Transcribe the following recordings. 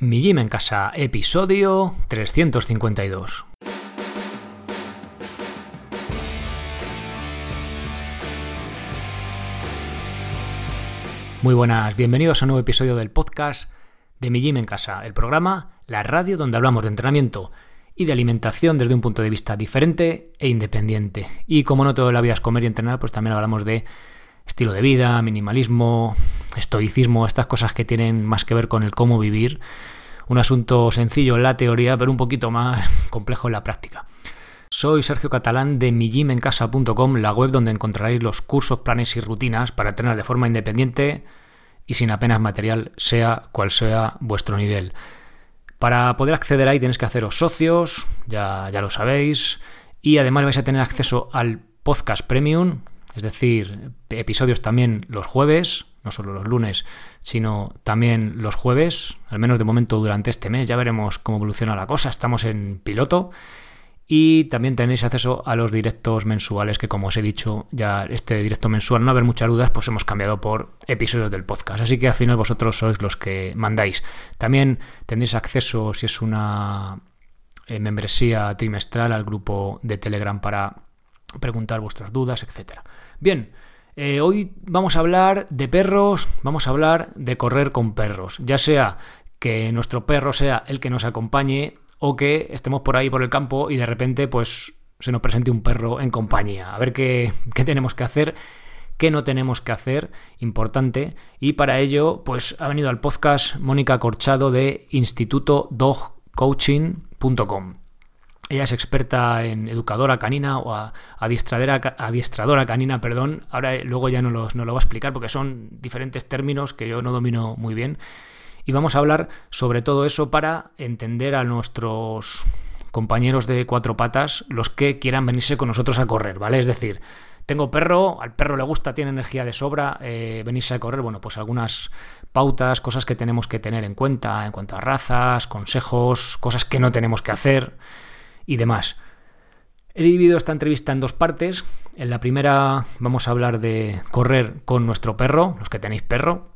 Mi Gym en Casa, episodio 352. Muy buenas, bienvenidos a un nuevo episodio del podcast de Mi Gym en Casa, el programa, la radio donde hablamos de entrenamiento y de alimentación desde un punto de vista diferente e independiente. Y como no todo la vida es comer y entrenar, pues también hablamos de estilo de vida, minimalismo, estoicismo, estas cosas que tienen más que ver con el cómo vivir. Un asunto sencillo en la teoría, pero un poquito más complejo en la práctica. Soy Sergio Catalán de mijimencasa.com, la web donde encontraréis los cursos, planes y rutinas para entrenar de forma independiente y sin apenas material, sea cual sea vuestro nivel. Para poder acceder ahí tenéis que haceros socios, ya, ya lo sabéis, y además vais a tener acceso al podcast premium, es decir, episodios también los jueves, no solo los lunes, sino también los jueves, al menos de momento durante este mes, ya veremos cómo evoluciona la cosa, estamos en piloto. Y también tenéis acceso a los directos mensuales, que como os he dicho, ya este directo mensual, no haber muchas dudas, pues hemos cambiado por episodios del podcast. Así que al final vosotros sois los que mandáis. También tendréis acceso, si es una eh, membresía trimestral, al grupo de Telegram para preguntar vuestras dudas, etcétera. Bien, eh, hoy vamos a hablar de perros, vamos a hablar de correr con perros, ya sea que nuestro perro sea el que nos acompañe o que estemos por ahí por el campo y de repente pues se nos presente un perro en compañía. A ver qué, qué tenemos que hacer, qué no tenemos que hacer, importante. Y para ello pues ha venido al podcast Mónica Corchado de Instituto Dogcoaching.com. Ella es experta en educadora canina o adiestradora, canina, perdón. Ahora luego ya no, los, no lo va a explicar porque son diferentes términos que yo no domino muy bien. Y vamos a hablar sobre todo eso para entender a nuestros compañeros de cuatro patas, los que quieran venirse con nosotros a correr, ¿vale? Es decir, tengo perro, al perro le gusta, tiene energía de sobra, eh, venirse a correr, bueno, pues algunas pautas, cosas que tenemos que tener en cuenta en cuanto a razas, consejos, cosas que no tenemos que hacer y demás. He dividido esta entrevista en dos partes. En la primera vamos a hablar de correr con nuestro perro, los que tenéis perro,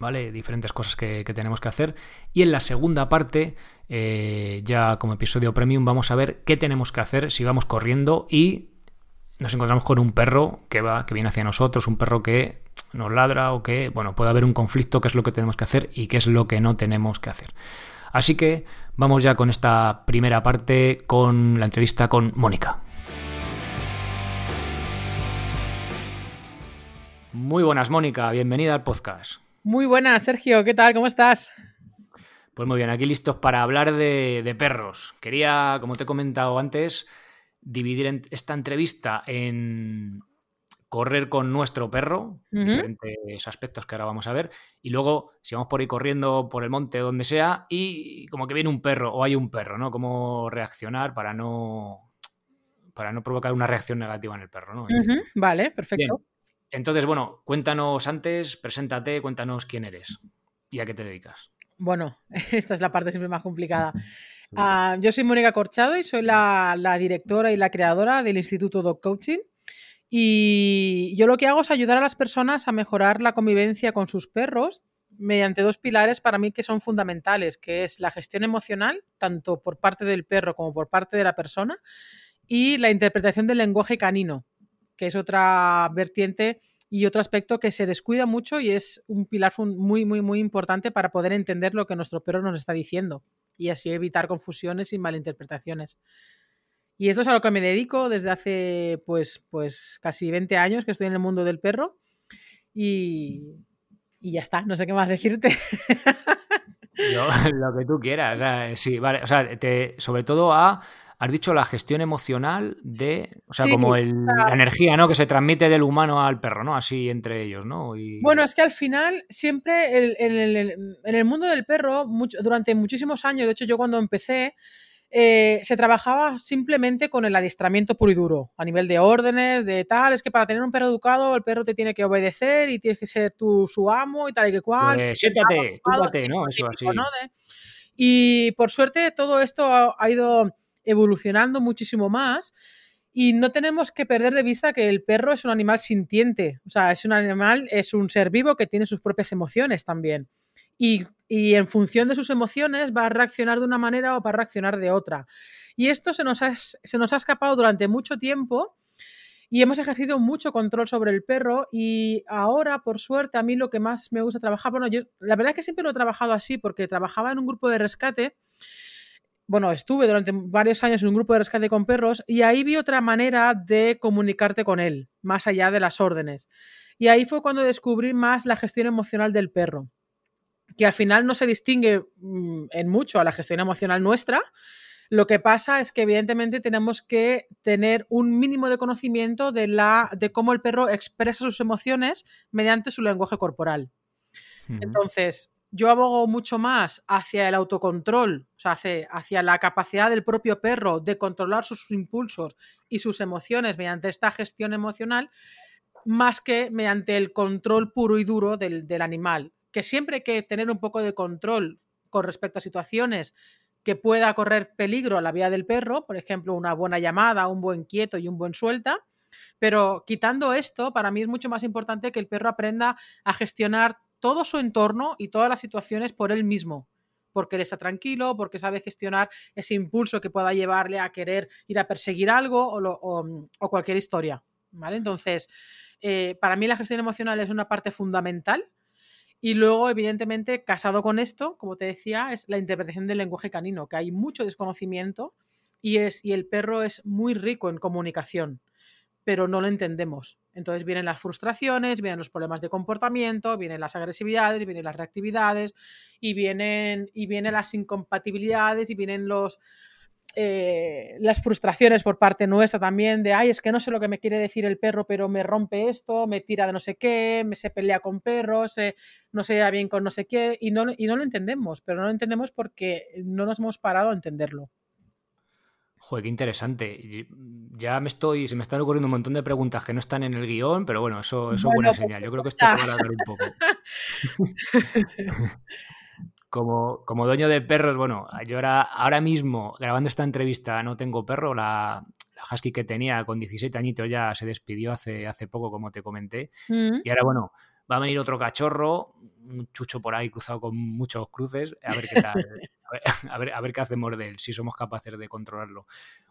¿vale? Diferentes cosas que, tenemos que hacer. Y en la segunda parte, eh, ya como episodio premium, vamos a ver qué tenemos que hacer si vamos corriendo y nos encontramos con un perro que va, que viene hacia nosotros, un perro que nos ladra o que, bueno, puede haber un conflicto, qué es lo que tenemos que hacer y qué es lo que no tenemos que hacer. Así que vamos ya con esta primera parte con la entrevista con Mónica. Muy buenas, Mónica, bienvenida al podcast. Muy buenas, Sergio, ¿qué tal? ¿Cómo estás? Pues muy bien, aquí listos para hablar de, perros. Quería, como te he comentado antes, dividir esta entrevista en correr con nuestro perro, diferentes aspectos que ahora vamos a ver, y luego si vamos por ahí corriendo por el monte o donde sea, y como que viene un perro o hay un perro, ¿no? Cómo reaccionar para no para no provocar una reacción negativa en el perro, ¿no? Vale, perfecto. Entonces, bueno, cuéntanos antes, preséntate, cuéntanos quién eres y a qué te dedicas. Bueno, esta es la parte siempre más complicada. Ah, yo soy Mónica Corchado y soy la, la, directora y la creadora del Instituto Dog Coaching. Y yo lo que hago es ayudar a las personas a mejorar la convivencia con sus perros mediante dos pilares para mí que son fundamentales, que es la gestión emocional, tanto por parte del perro como por parte de la persona, y la interpretación del lenguaje canino, que es otra vertiente y otro aspecto que se descuida mucho y es un pilar muy, muy, muy importante para poder entender lo que nuestro perro nos está diciendo y así evitar confusiones y malinterpretaciones. Y esto es a lo que me dedico desde hace pues, pues casi 20 años que estoy en el mundo del perro. Y, y ya está, no sé qué más decirte. lo que tú quieras. O sea, sí, vale. O sea, te, sobre todo a. Has dicho la gestión emocional de. O sea, como el, la energía, ¿no? Que se transmite del humano al perro, ¿no? Así entre ellos, ¿no? Y... Bueno, es que al final, siempre en el mundo del perro, mucho, durante muchísimos años, de hecho, yo cuando empecé eh, se trabajaba simplemente con el adiestramiento puro y duro, a nivel de órdenes, de tal, es que para tener un perro educado el perro te tiene que obedecer y tienes que ser tú su amo y tal y que cual. Pues siéntate, túpate, ¿no? Eso así. Y por suerte todo esto ha, ido evolucionando muchísimo más y no tenemos que perder de vista que el perro es un animal sintiente, o sea, es un animal, es un ser vivo que tiene sus propias emociones también. Y, en función de sus emociones va a reaccionar de una manera o va a reaccionar de otra. Y esto se nos ha, se nos ha escapado durante mucho tiempo y hemos ejercido mucho control sobre el perro y ahora, por suerte, a mí lo que más me gusta trabajar, bueno, yo la verdad es que siempre lo he trabajado así porque trabajaba en un grupo de rescate, bueno, estuve durante varios años en un grupo de rescate con perros y ahí vi otra manera de comunicarte con él, más allá de las órdenes. Y ahí fue cuando descubrí más la gestión emocional del perro, que al final no se distingue mm, en mucho a la gestión emocional nuestra, lo que pasa es que evidentemente tenemos que tener un mínimo de conocimiento de, la, de cómo el perro expresa sus emociones mediante su lenguaje corporal. Entonces, yo abogo mucho más hacia el autocontrol, o sea, hacia, hacia, la capacidad del propio perro de controlar sus impulsos y sus emociones mediante esta gestión emocional, más que mediante el control puro y duro del, del animal. Siempre hay que tener un poco de control con respecto a situaciones que pueda correr peligro a la vida del perro, por ejemplo, una buena llamada, un buen quieto y un buen suelta. Pero quitando esto, para mí es mucho más importante que el perro aprenda a gestionar todo su entorno y todas las situaciones por él mismo, porque él está tranquilo, porque sabe gestionar ese impulso que pueda llevarle a querer ir a perseguir algo o, cualquier historia. ¿vale? Entonces, eh, para mí la gestión emocional es una parte fundamental y luego, evidentemente, casado con esto, como te decía, es la interpretación del lenguaje canino, que hay mucho desconocimiento y, es, y el perro es muy rico en comunicación, pero no lo entendemos. Entonces vienen las frustraciones, vienen los problemas de comportamiento, vienen las agresividades, vienen las reactividades y vienen, y vienen las incompatibilidades y vienen los, eh, las frustraciones por parte nuestra también de, ay, es que no sé lo que me quiere decir el perro, pero me rompe esto, me tira de no sé qué, me se pelea con perros, no se lleva bien con no sé qué, y no, y no lo entendemos, pero no lo entendemos porque no nos hemos parado a entenderlo. Joder, qué interesante. Ya me estoy, se me están ocurriendo un montón de preguntas que no están en el guion, pero bueno, eso, eso es buena pues señal. Yo creo que esto va a dar un poco. como, como dueño de perros, bueno, yo ahora, ahora mismo grabando esta entrevista no tengo perro, la, la husky que tenía con 17 añitos ya se despidió hace, hace poco, como te comenté. Mm. Y ahora, bueno, va a venir otro cachorro, un chucho por ahí cruzado con muchos cruces, a ver qué tal, a ver, a ver, qué hacemos de él, si somos capaces de controlarlo.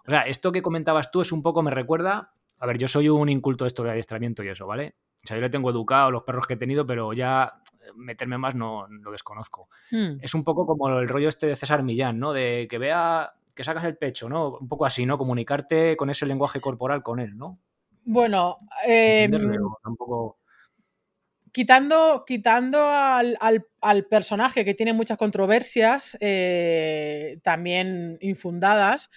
O sea, esto que comentabas tú es un poco, me recuerda, a ver, yo soy un inculto esto de adiestramiento y eso, ¿vale? O sea, yo le tengo educado los perros que he tenido, pero ya meterme más no lo desconozco. Hmm. Es un poco como el rollo este de César Millán, ¿no? De que vea que sacas el pecho, ¿no? Un poco así, ¿no? Comunicarte con ese lenguaje corporal con él, ¿no? Bueno, em, quitando, quitando al, personaje que tiene muchas controversias, eh, también infundadas,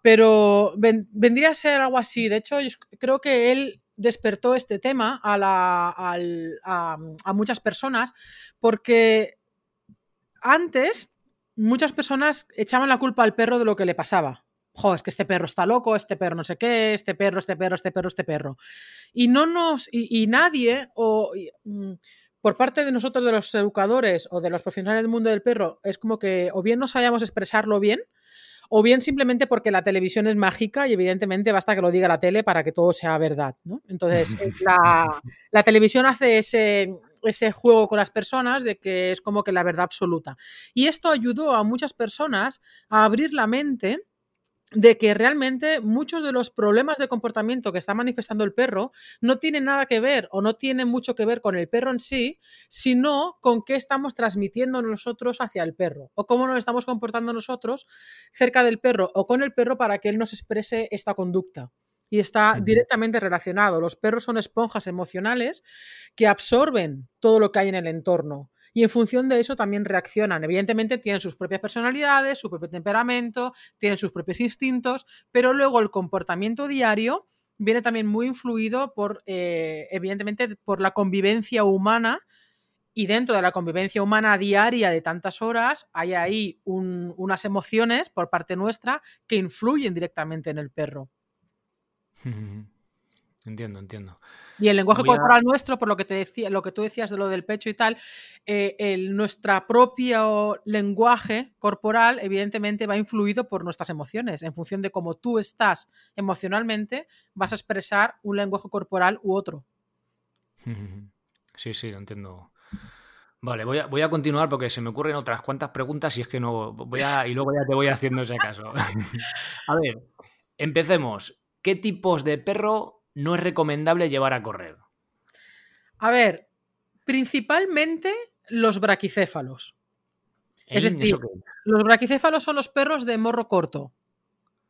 pero vendría a ser algo así. De hecho, yo creo que él despertó este tema a, muchas personas porque antes muchas personas echaban la culpa al perro de lo que le pasaba. Jo, es que este perro está loco, este perro no sé qué, este perro, este perro, este perro, este perro. Y no nos. Y, nadie, o mm, por parte de nosotros, de los educadores o de los profesionales del mundo del perro, es como que o bien no sabíamos expresarlo bien, o bien simplemente porque la televisión es mágica y evidentemente basta que lo diga la tele para que todo sea verdad. ¿no? Entonces, la, televisión hace ese, ese juego con las personas de que es como que la verdad absoluta. Y esto ayudó a muchas personas a abrir la mente de que realmente muchos de los problemas de comportamiento que está manifestando el perro no tienen nada que ver o no tienen mucho que ver con el perro en sí, sino con qué estamos transmitiendo nosotros hacia el perro o cómo nos estamos comportando nosotros cerca del perro o con el perro para que él nos exprese esta conducta. Y está directamente relacionado. Los perros son esponjas emocionales que absorben todo lo que hay en el entorno y en función de eso también reaccionan. Evidentemente tienen sus propias personalidades, su propio temperamento, tienen sus propios instintos, pero luego el comportamiento diario viene también muy influido por, eh, evidentemente, por la convivencia humana y dentro de la convivencia humana diaria de tantas horas hay ahí unas emociones por parte nuestra que influyen directamente en el perro. Entiendo, entiendo. Y el lenguaje corporal nuestro, por lo que te decía, lo que tú decías de lo del pecho y tal, eh, el, nuestro propio lenguaje corporal, evidentemente, va influido por nuestras emociones. En función de cómo tú estás emocionalmente, vas a expresar un lenguaje corporal u otro. Sí, sí, lo entiendo. Vale, voy a, voy a continuar porque se me ocurren otras cuantas preguntas y es que no voy a. y luego ya te voy haciendo ese caso. a ver, empecemos. ¿Qué tipos de perro no es recomendable llevar a correr? A ver, principalmente los braquicéfalos. Es decir, los braquicéfalos son los perros de morro corto,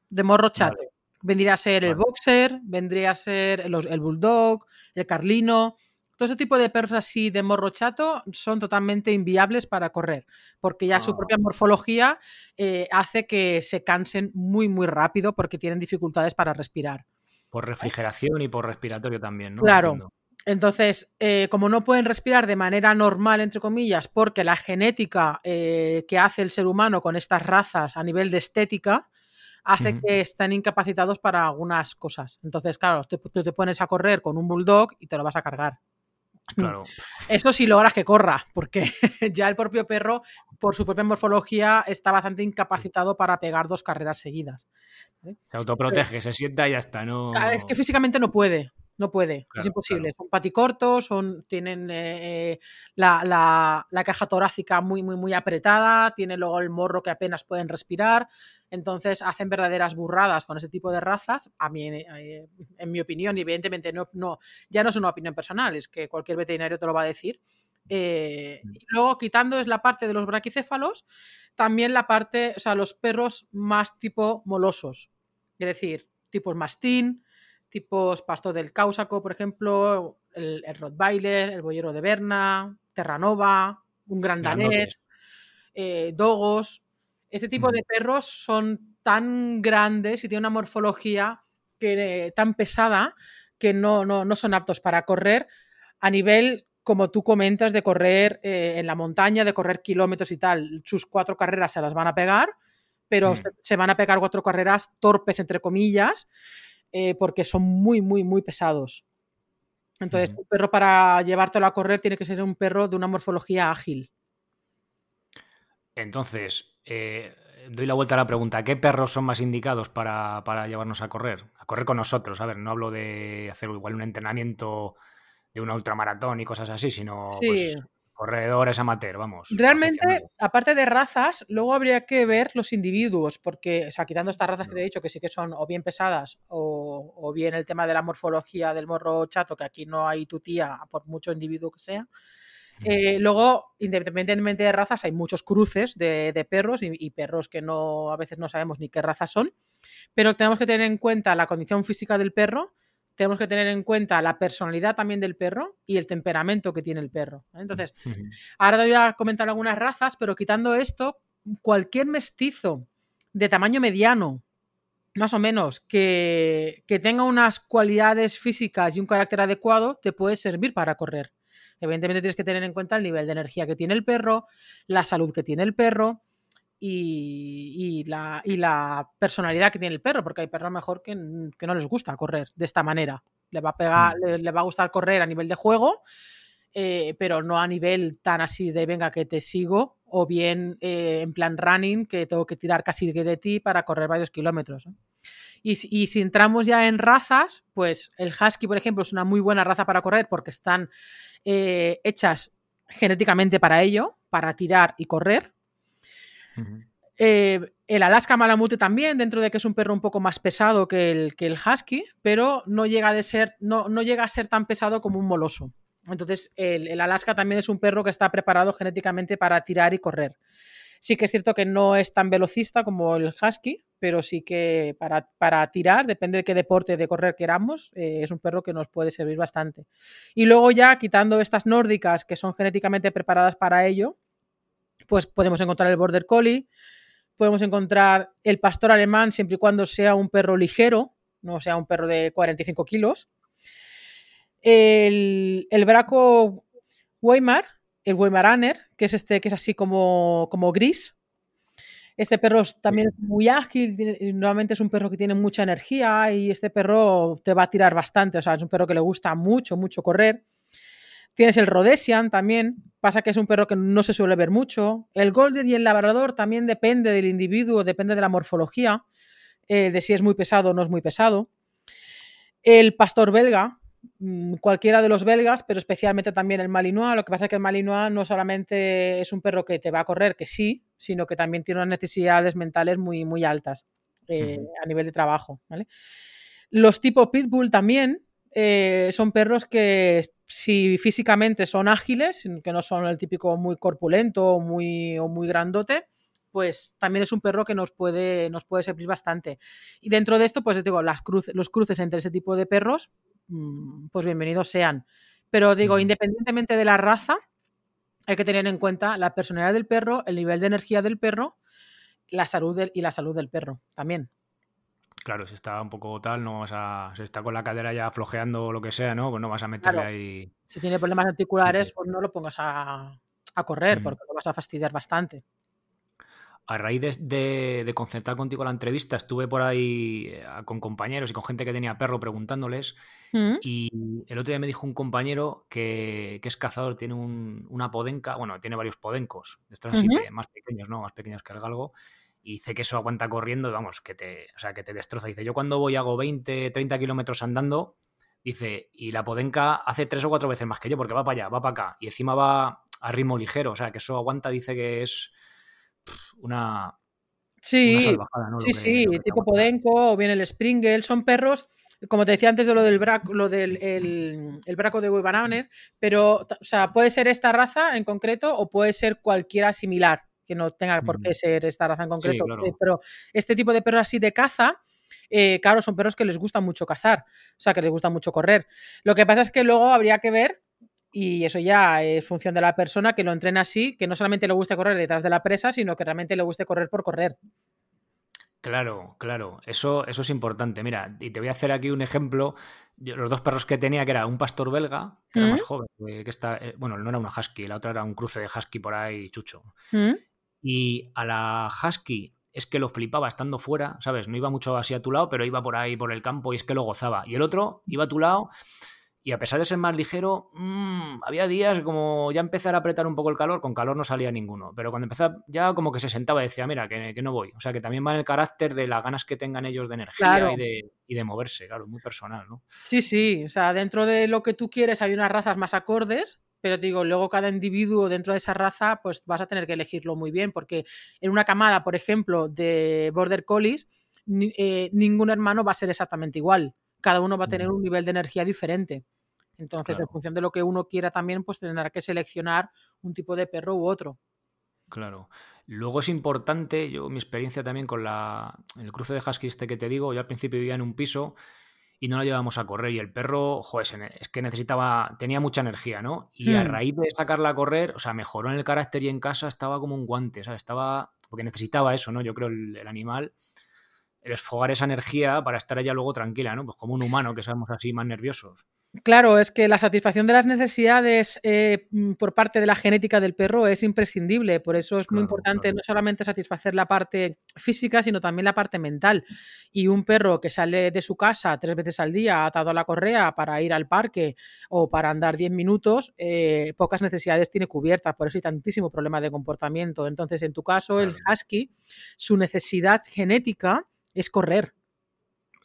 de morro chato. Vendría a ser el boxer, vendría a ser el, bulldog, el carlino. Todo ese tipo de perros así de morro chato son totalmente inviables para correr, porque ya su propia ah. morfología eh, hace que se cansen muy, muy rápido porque tienen dificultades para respirar. Por refrigeración y por respiratorio también, ¿no? Claro. Entonces, eh, como no pueden respirar de manera normal, entre comillas, porque la genética eh, que hace el ser humano con estas razas a nivel de estética hace que estén incapacitados para algunas cosas. Entonces, claro, tú te, pones a correr con un bulldog y te lo vas a cargar. Claro. Eso sí logras que corra, porque ya el propio perro, por su propia morfología, está bastante incapacitado para pegar dos carreras seguidas. Se autoprotege, se sienta y ya está. No... Es que físicamente no puede. No puede, es imposible. Son paticortos, son, tienen eh, eh, la, caja torácica muy, muy, muy apretada, tiene luego el morro que apenas pueden respirar. Entonces hacen verdaderas burradas con ese tipo de razas. A mí, eh, en mi opinión, y evidentemente no, no, ya no es una opinión personal, es que cualquier veterinario te lo va a decir. Mm. y luego, quitando es la parte de los braquicéfalos, también la parte, o sea, los perros más tipo molosos, es decir, tipos mastín, tipos pastor del Cáusaco, por ejemplo, el, Rottweiler, el Boyero de Berna, Terranova, un Gran Danés, eh, Dogos. Este tipo mm. de perros son tan grandes y tienen una morfología que, tan pesada que no, no, son aptos para correr a nivel, como tú comentas, de correr eh, en la montaña, de correr kilómetros y tal. Sus cuatro carreras se las van a pegar, pero mm. se van a pegar cuatro carreras torpes, entre comillas, eh, porque son muy, muy, muy pesados. Entonces, un perro para llevártelo a correr tiene que ser un perro de una morfología ágil. Entonces, eh, doy la vuelta a la pregunta. ¿Qué perros son más indicados para, llevarnos a correr? A correr con nosotros. A ver, no hablo de hacer igual un entrenamiento de una ultramaratón y cosas así, sino pues, corredores amateur, vamos. Realmente, aparte de razas, luego habría que ver los individuos, porque, o sea, quitando estas razas que te he dicho, que sí que son o bien pesadas, o, bien el tema de la morfología del morro chato, que aquí no hay tu tía, por mucho individuo que sea. Eh, luego, independientemente de razas, hay muchos cruces de, perros y, y, perros que no a veces no sabemos ni qué razas son, pero tenemos que tener en cuenta la condición física del perro tenemos que tener en cuenta la personalidad también del perro y el temperamento que tiene el perro. Entonces, ahora te voy a comentar algunas razas, pero quitando esto, cualquier mestizo de tamaño mediano, más o menos, que, que tenga unas cualidades físicas y un carácter adecuado, te puede servir para correr. Evidentemente tienes que tener en cuenta el nivel de energía que tiene el perro, la salud que tiene el perro, y, la, y, la, personalidad que tiene el perro, porque hay perros mejor que, no les gusta correr de esta manera. Le va a pegar, hmm. le, va a gustar correr a nivel de juego, eh, pero no a nivel tan así de venga que te sigo, o bien eh, en plan running, que tengo que tirar casi de ti para correr varios kilómetros. Y, si entramos ya en razas, pues el husky, por ejemplo, es una muy buena raza para correr porque están eh, hechas genéticamente para ello, para tirar y correr. Eh, el Alaska Malamute también, dentro de que es un perro un poco más pesado que el, que el Husky, pero no llega, de ser, no, no llega a ser tan pesado como un moloso. Entonces, el, Alaska también es un perro que está preparado genéticamente para tirar y correr. Sí que es cierto que no es tan velocista como el husky, pero sí que para, tirar, depende de qué deporte de correr queramos, eh, es un perro que nos puede servir bastante. Y luego ya quitando estas nórdicas que son genéticamente preparadas para ello, pues podemos encontrar el Border Collie, podemos encontrar el pastor alemán siempre y cuando sea un perro ligero, no sea un perro de 45 kilos. El, el Braco Weimar, el Weimaraner, que es este que es así como, como gris. Este perro también es muy ágil, normalmente es un perro que tiene mucha energía y este perro te va a tirar bastante, o sea, es un perro que le gusta mucho, mucho correr. Tienes el Rhodesian también, pasa que es un perro que no se suele ver mucho. El Golden y el Labrador también depende del individuo, depende de la morfología, eh, de si es muy pesado o no es muy pesado. El pastor belga, cualquiera de los belgas, pero especialmente también el Malinois. Lo que pasa es que el Malinois no solamente es un perro que te va a correr, que sí, sino que también tiene unas necesidades mentales muy, muy altas eh, a nivel de trabajo. Los tipo Pitbull también eh, son perros que si físicamente son ágiles, que no son el típico muy corpulento o muy, o muy grandote, pues también es un perro que nos puede, nos puede servir bastante. Y dentro de esto, pues digo, las los cruces entre ese tipo de perros, mm, pues bienvenidos sean. Pero digo, independientemente de la raza, hay que tener en cuenta la personalidad del perro, el nivel de energía del perro, la salud y la salud del perro también. Claro, si está un poco tal, no vas a. Si está con la cadera ya flojeando o lo que sea, ¿no? Pues no vas a meterle ahí. Si tiene problemas articulares, pues no lo pongas a, correr, porque lo vas a fastidiar bastante a raíz de, de, concertar contigo la entrevista, estuve por ahí eh, con compañeros y con gente que tenía perro preguntándoles. Mm. Y el otro día me dijo un compañero que, es cazador, tiene una podenca, bueno, tiene varios podencos, estos así más pequeños, ¿no? Más pequeños que el galgo. Y dice que eso aguanta corriendo, vamos, que te, o sea, que te destroza. Dice, yo cuando voy hago 20, 30 kilómetros andando, dice, y la podenca hace tres o cuatro veces más que yo, porque va para allá, va para acá, y encima va a ritmo ligero, o sea, que eso aguanta, dice que es una. Sí, sí, sí, tipo Podenco o bien el Springle, son perros como te decía antes de lo del braco, lo del el, braco de Webanauner, pero o sea, puede ser esta raza en concreto o puede ser cualquiera similar, que no tenga por qué ser esta raza en concreto. Eh, pero este tipo de perros así de caza, eh, claro, son perros que les gusta mucho cazar, o sea, que les gusta mucho correr. Lo que pasa es que luego habría que ver y eso ya es función de la persona que lo entrena así, que no solamente le guste correr detrás de la presa, sino que realmente le guste correr por correr. Claro, claro, eso, eso es importante. Mira, y te voy a hacer aquí un ejemplo. los dos perros que tenía, que era un pastor belga, que era más joven, que está, eh, bueno, no era una husky, la otra era un cruce de husky por ahí chucho. Y a la husky es que lo flipaba estando fuera, ¿sabes? No iba mucho así a tu lado, pero iba por ahí por el campo y es que lo gozaba. Y el otro iba a tu lado y a pesar de ser más ligero, mmm, había días como ya empezar a apretar un poco el calor, con calor no salía ninguno, pero cuando empezaba ya como que se sentaba y decía, mira, que, no voy. O sea, que también va en el carácter de las ganas que tengan ellos de energía y, de, y, de, moverse, claro, muy personal, ¿no? Sí, sí, o sea, dentro de lo que tú quieres hay unas razas más acordes, pero digo, luego cada individuo dentro de esa raza, pues vas a tener que elegirlo muy bien, porque en una camada, por ejemplo, de Border Collies, eh, ningún hermano va a ser exactamente igual cada uno va a tener un nivel de energía diferente. Entonces, en función de lo que uno quiera también, pues tendrá que seleccionar un tipo de perro u otro. Claro. Luego es importante, yo mi experiencia también con la, el cruce de husky este que te digo, yo al principio vivía en un piso y no lo llevábamos a correr y el perro, joder, es que necesitaba, tenía mucha energía, ¿no? Y a hmm. raíz de sacarla a correr, o sea, mejoró en el carácter y en casa estaba como un guante, sea, Estaba, porque necesitaba eso, ¿no? Yo creo el animal esfogar esa energía para estar allá luego tranquila, ¿no? Pues como un humano que somos así más nerviosos. Claro, es que la satisfacción de las necesidades eh, mm, por parte de la genética del perro es imprescindible. Por eso es muy importante no solamente satisfacer la parte física, sino también la parte mental. Y un perro que sale de su casa tres veces al día atado a la correa para ir al parque o para andar diez minutos, eh, pocas necesidades tiene cubiertas. Por eso hay tantísimo problema de comportamiento. Entonces, en tu caso, el husky, su necesidad genética es correr.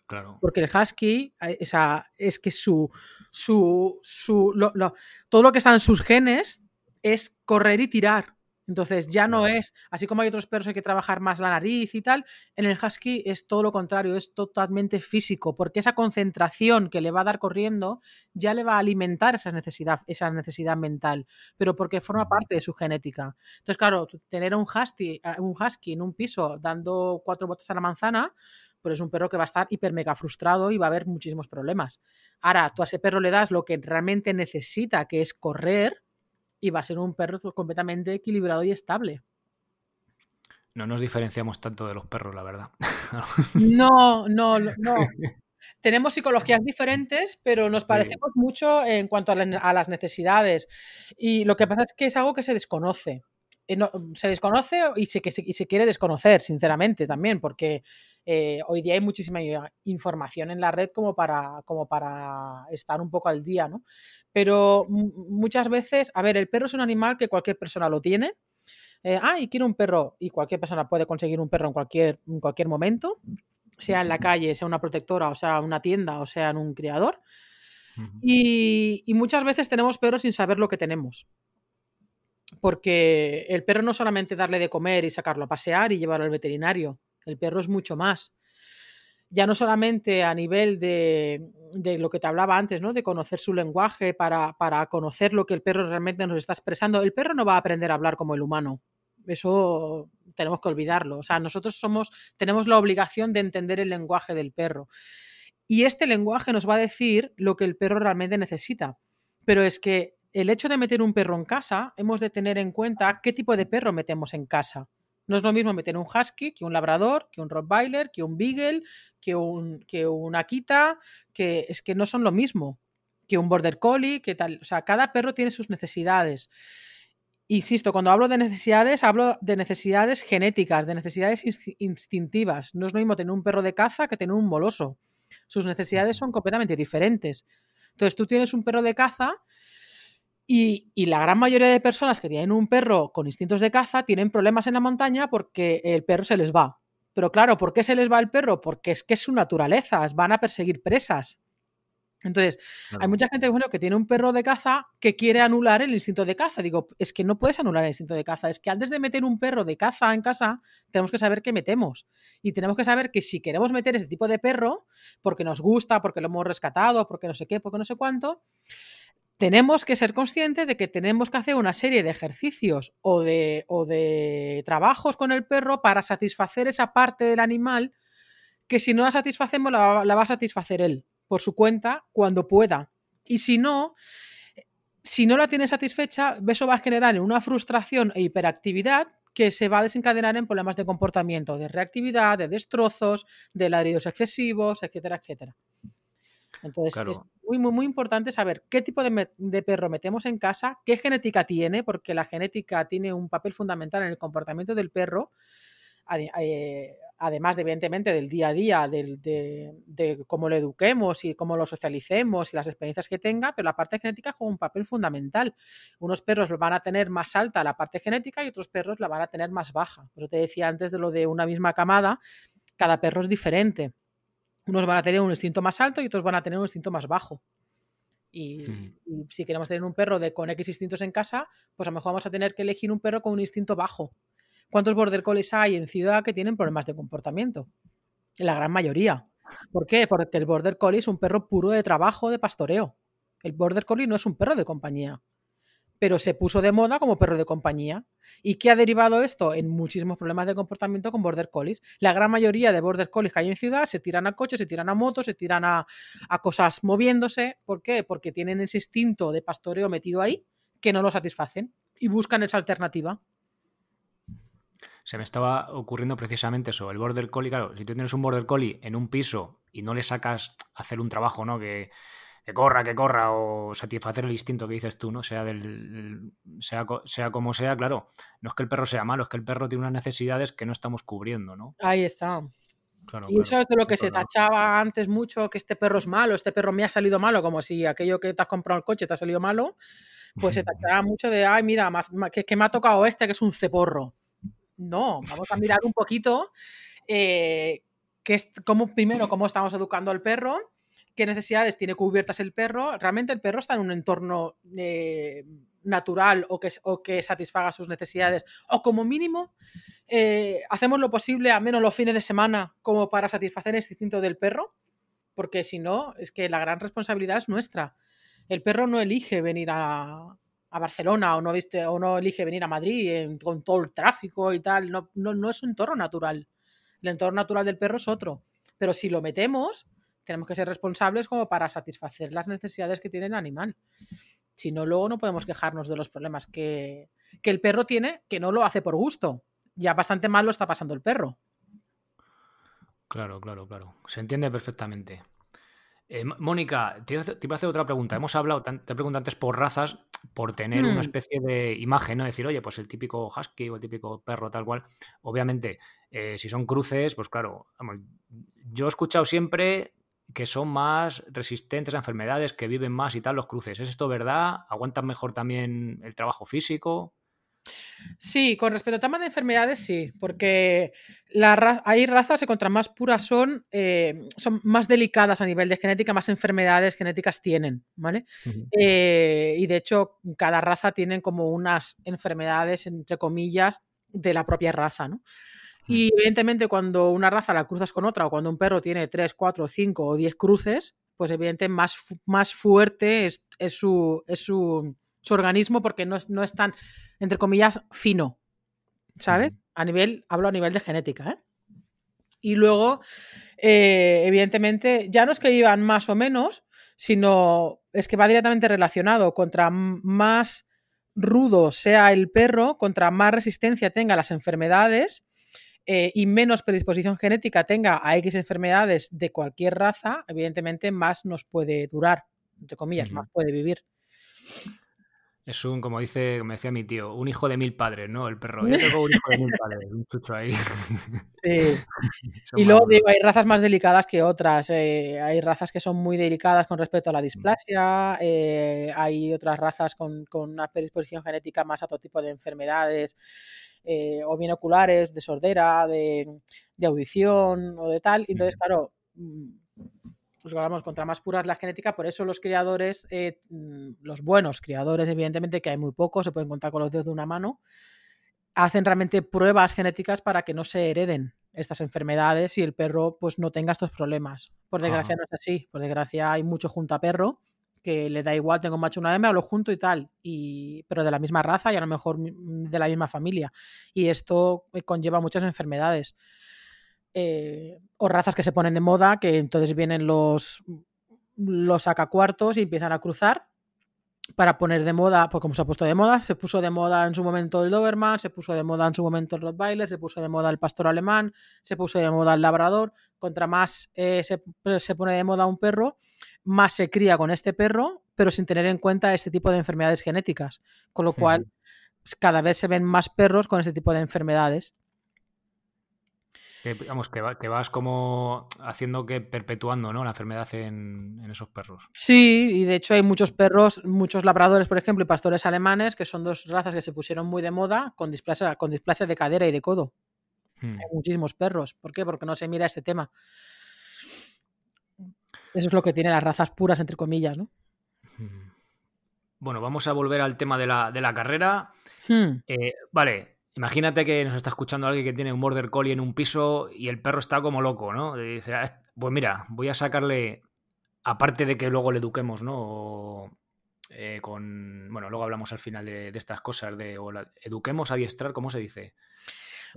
Claro. Porque el husky, eh, es que su, su, su todo lo que está en sus genes es correr y tirar. Entonces ya no es, así como hay otros perros que hay que trabajar más la nariz y tal, en el husky es todo lo contrario, es totalmente físico, porque esa concentración que le va a dar corriendo ya le va a alimentar esa necesidad, esa necesidad mental, pero porque forma parte de su genética. Entonces, claro, tener un husky, un husky en un piso dando cuatro botas a la manzana, pues es un perro que va a estar hiper mega frustrado y va a haber muchísimos problemas. Ahora, tú a ese perro le das lo que realmente necesita, que es correr, y va a ser un perro completamente equilibrado y estable. No nos diferenciamos tanto de los perros, la verdad. No, no, no. Tenemos psicologías diferentes, pero nos parecemos mucho en cuanto a, las necesidades. Y lo que pasa es que es algo que se desconoce. Eh, se desconoce y se, y se quiere desconocer, sinceramente, también, porque eh, hoy día hay muchísima información en la red como para, como para estar un poco al día, ¿no? Pero muchas veces, a ver, el perro es un animal que cualquier persona lo tiene. Eh, ah, y quiero un perro, y cualquier persona puede conseguir un perro en cualquier, en cualquier momento, sea en la calle, sea una protectora, o sea una tienda, o sea en un criador. y, muchas veces tenemos perros sin saber lo que tenemos. Porque el perro no solamente darle de comer y sacarlo a pasear y llevarlo al veterinario. El perro es mucho más. Ya no solamente a nivel de, lo que te hablaba antes, ¿no? De conocer su lenguaje para, para conocer lo que el perro realmente nos está expresando. El perro no va a aprender a hablar como el humano. Eso tenemos que olvidarlo. O sea, nosotros somos, tenemos la obligación de entender el lenguaje del perro. Y este lenguaje nos va a decir lo que el perro realmente necesita. Pero es que el hecho de meter un perro en casa, hemos de tener en cuenta qué tipo de perro metemos en casa. No es lo mismo meter un husky que un labrador, que un rottweiler, que un beagle, que un que una akita, que es que no son lo mismo que un border collie, que tal, o sea, cada perro tiene sus necesidades. Insisto, cuando hablo de necesidades, hablo de necesidades genéticas, de necesidades instintivas. No es lo mismo tener un perro de caza que tener un moloso. Sus necesidades son completamente diferentes. Entonces, tú tienes un perro de caza y, la gran mayoría de personas que tienen un perro con instintos de caza tienen problemas en la montaña porque el perro se les va. Pero claro, ¿por qué se les va el perro? Porque es que es su naturaleza, van a perseguir presas. Entonces, hay mucha gente bueno, que tiene un perro de caza que quiere anular el instinto de caza. Digo, es que no puedes anular el instinto de caza. Es que antes de meter un perro de caza en casa, tenemos que saber qué metemos. Y tenemos que saber que si queremos meter ese tipo de perro, porque nos gusta, porque lo hemos rescatado, porque no sé qué, porque no sé cuánto, tenemos que ser conscientes de que tenemos que hacer una serie de ejercicios o de, trabajos con el perro para satisfacer esa parte del animal que si no la satisfacemos la va a satisfacer él por su cuenta cuando pueda. Y si no, si no la tiene satisfecha, eso va a generar una frustración e hiperactividad que se va a desencadenar en problemas de comportamiento, de reactividad, de destrozos, de ladridos excesivos, etcétera, etcétera. Entonces, es muy, muy, muy importante saber qué tipo de, de, perro metemos en casa, qué genética tiene, porque la genética tiene un papel fundamental en el comportamiento del perro, eh, además, de, evidentemente, del día a día, de, cómo lo eduquemos y cómo lo socialicemos y las experiencias que tenga, pero la parte genética juega un papel fundamental. Unos perros van a tener más alta la parte genética y otros perros la van a tener más baja. Por eso te decía antes de lo de una misma camada, cada perro es diferente. Unos van a tener un instinto más alto y otros van a tener un instinto más bajo. Y, y, si queremos tener un perro de con X instintos en casa, pues a lo mejor vamos a tener que elegir un perro con un instinto bajo ¿Cuántos border collies hay en ciudad que tienen problemas de comportamiento? La gran mayoría. ¿Por qué? Porque el border collie es un perro puro de trabajo, de pastoreo. El border collie no es un perro de compañía, pero se puso de moda como perro de compañía. ¿Y qué ha derivado esto? En muchísimos problemas de comportamiento con border collies. La gran mayoría de border collies que hay en ciudad se tiran a coches, se tiran a motos, se tiran a, a cosas moviéndose. ¿Por qué? Porque tienen ese instinto de pastoreo metido ahí que no lo satisfacen y buscan esa alternativa se me estaba ocurriendo precisamente eso, el border collie, claro, si tú tienes un border collie en un piso y no le sacas hacer un trabajo, ¿no? Que, corra, que corra, o satisfacer el instinto que dices tú, ¿no? Sea del. sea, sea como sea, claro. No es que el perro sea malo, es que el perro tiene unas necesidades que no estamos cubriendo, ¿no? Ahí está. y eso es de lo que se tachaba antes mucho, que este perro es malo, este perro me ha salido malo, como si aquello que te has comprado el coche te ha salido malo, pues se tachaba mucho de, ay, mira, que, que me ha tocado este que es un ceporro. No, vamos a mirar un poquito eh, es, cómo, primero cómo estamos educando al perro, qué necesidades tiene cubiertas el perro. ¿Realmente el perro está en un entorno eh, natural o que, o que, satisfaga sus necesidades? O como mínimo, eh, hacemos lo posible, a menos los fines de semana, como para satisfacer ese instinto del perro. Porque si no, es que la gran responsabilidad es nuestra. El perro no elige venir a, a Barcelona o no, viste, o no elige venir a Madrid con todo el tráfico y tal. No, no, es un entorno natural. El entorno natural del perro es otro. Pero si lo metemos, tenemos que ser responsables como para satisfacer las necesidades que tiene el animal. Si no, luego no podemos quejarnos de los problemas que, que el perro tiene, que no lo hace por gusto. Ya bastante mal lo está pasando el perro. Claro, claro, claro. Se entiende perfectamente. Eh, Mónica, te, iba a hacer otra pregunta. Hemos hablado, te he preguntado antes por razas, por tener una mm. especie de imagen, ¿no? Decir, oye, pues el típico husky o el típico perro, tal cual. Obviamente, eh, si son cruces, pues claro, yo he escuchado siempre que son más resistentes a enfermedades, que viven más y tal los cruces. ¿Es esto verdad? ¿Aguantan mejor también el trabajo físico? Sí, con respecto al tema de enfermedades, sí, porque hay razas que contra más puras son, eh, son más delicadas a nivel de genética, más enfermedades genéticas tienen, ¿vale? Eh, y de hecho, cada raza tiene como unas enfermedades, entre comillas, de la propia raza, ¿no? Y evidentemente cuando una raza la cruzas con otra o cuando un perro tiene 3, 4, 5 o 10 cruces, pues evidentemente más, más fuerte es, su, es su, organismo porque no es, no es tan entre comillas, fino, ¿sabes? A nivel, hablo a nivel de genética, ¿eh? Y luego, eh, evidentemente, ya no es que vivan más o menos, sino es que va directamente relacionado. Contra más rudo sea el perro, contra más resistencia tenga las enfermedades eh, y menos predisposición genética tenga a X enfermedades de cualquier raza, evidentemente más nos puede durar, entre comillas, más puede vivir. Es un, como dice, como decía mi tío, un hijo de mil padres, ¿no? El perro. Yo tengo un hijo de mil padres, un chucho ahí. Sí. y luego digo, hay razas más delicadas que otras. Eh, hay razas que son muy delicadas con respecto a la displasia. Eh, hay otras razas con, una predisposición genética más a todo tipo de enfermedades. Eh, o binoculares, de sordera, de, de, audición o de tal. Entonces, claro, mm, pues hablamos, contra más pura es la genética, por eso los criadores, eh, mm, los buenos criadores, evidentemente, que hay muy pocos, se pueden contar con los dedos de una mano, hacen realmente pruebas genéticas para que no se hereden estas enfermedades y el perro pues no tenga estos problemas. Por desgracia no es así, por desgracia hay mucho junta-perro que le da igual, tengo macho una hembra, lo junto y tal, y, pero de la misma raza y a lo mejor de la misma familia. Y esto eh, conlleva muchas enfermedades. Eh, o razas que se ponen de moda, que entonces vienen los, los sacacuartos y empiezan a cruzar para poner de moda, pues como se ha puesto de moda, se puso de moda en su momento el Doberman, se puso de moda en su momento el Rottweiler, se puso de moda el pastor alemán, se puso de moda el labrador, contra más eh, se, se, pone de moda un perro, más se cría con este perro, pero sin tener en cuenta este tipo de enfermedades genéticas, con lo cual pues, cada vez se ven más perros con este tipo de enfermedades. Que, digamos, que, vas como haciendo que perpetuando ¿no? la enfermedad en, esos perros. Sí, y de hecho hay muchos perros, muchos labradores, por ejemplo, y pastores alemanes, que son dos razas que se pusieron muy de moda con displasia, con displasia de cadera y de codo. Hmm. Hay muchísimos perros. ¿Por qué? Porque no se mira este tema. Eso es lo que tiene las razas puras, entre comillas, ¿no? Bueno, vamos a volver al tema de la, carrera. Hmm. Eh, vale, Imagínate que nos está escuchando alguien que tiene un border collie en un piso y el perro está como loco, ¿no? dice, ah, pues mira, voy a sacarle, aparte de que luego le eduquemos, ¿no? Eh, con, bueno, luego hablamos al final de, estas cosas, de o la, eduquemos, adiestrar, ¿cómo se dice?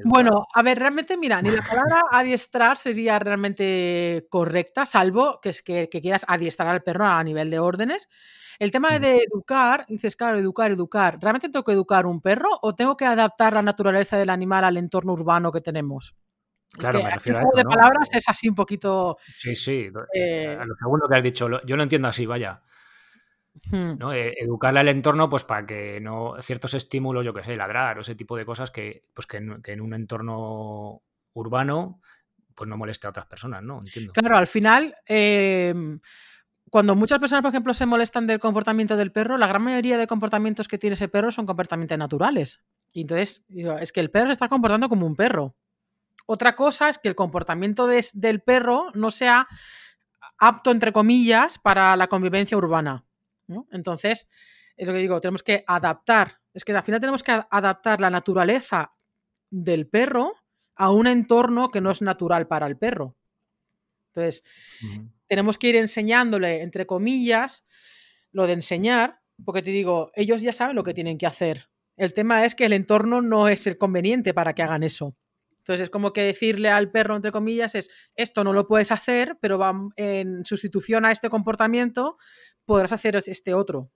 Bueno, a ver, realmente, mira, ni la palabra adiestrar sería realmente correcta, salvo que es que, que quieras adiestrar al perro a nivel de órdenes. El tema de educar, dices, claro, educar, educar. ¿Realmente tengo que educar un perro o tengo que adaptar la naturaleza del animal al entorno urbano que tenemos? Claro, me refiero a eso, de palabras es así un poquito. Sí, sí. Eh, a lo segundo que has dicho, yo lo entiendo así, vaya. Hmm. ¿no? E, educarle al entorno, pues para que no. ciertos estímulos, yo qué sé, ladrar o ese tipo de cosas que, pues que, en, un entorno urbano, pues no moleste a otras personas, ¿no? Entiendo. Claro, al final. Em, cuando muchas personas, por ejemplo, se molestan del comportamiento del perro, la gran mayoría de comportamientos que tiene ese perro son comportamientos naturales. Y entonces, es que el perro se está comportando como un perro. Otra cosa es que el comportamiento del perro no sea apto, entre comillas, para la convivencia urbana. Entonces, es lo que digo, tenemos que adaptar. Es que al final tenemos que adaptar la naturaleza del perro a un entorno que no es natural para el perro. Entonces, tenemos que ir enseñándole, entre comillas, lo de enseñar, porque te digo, ellos ya saben lo que tienen que hacer. El tema es que el entorno no es el conveniente para que hagan eso. Entonces es como que decirle al perro, entre comillas, es esto no lo puedes hacer, pero va en sustitución a este comportamiento podrás hacer este otro.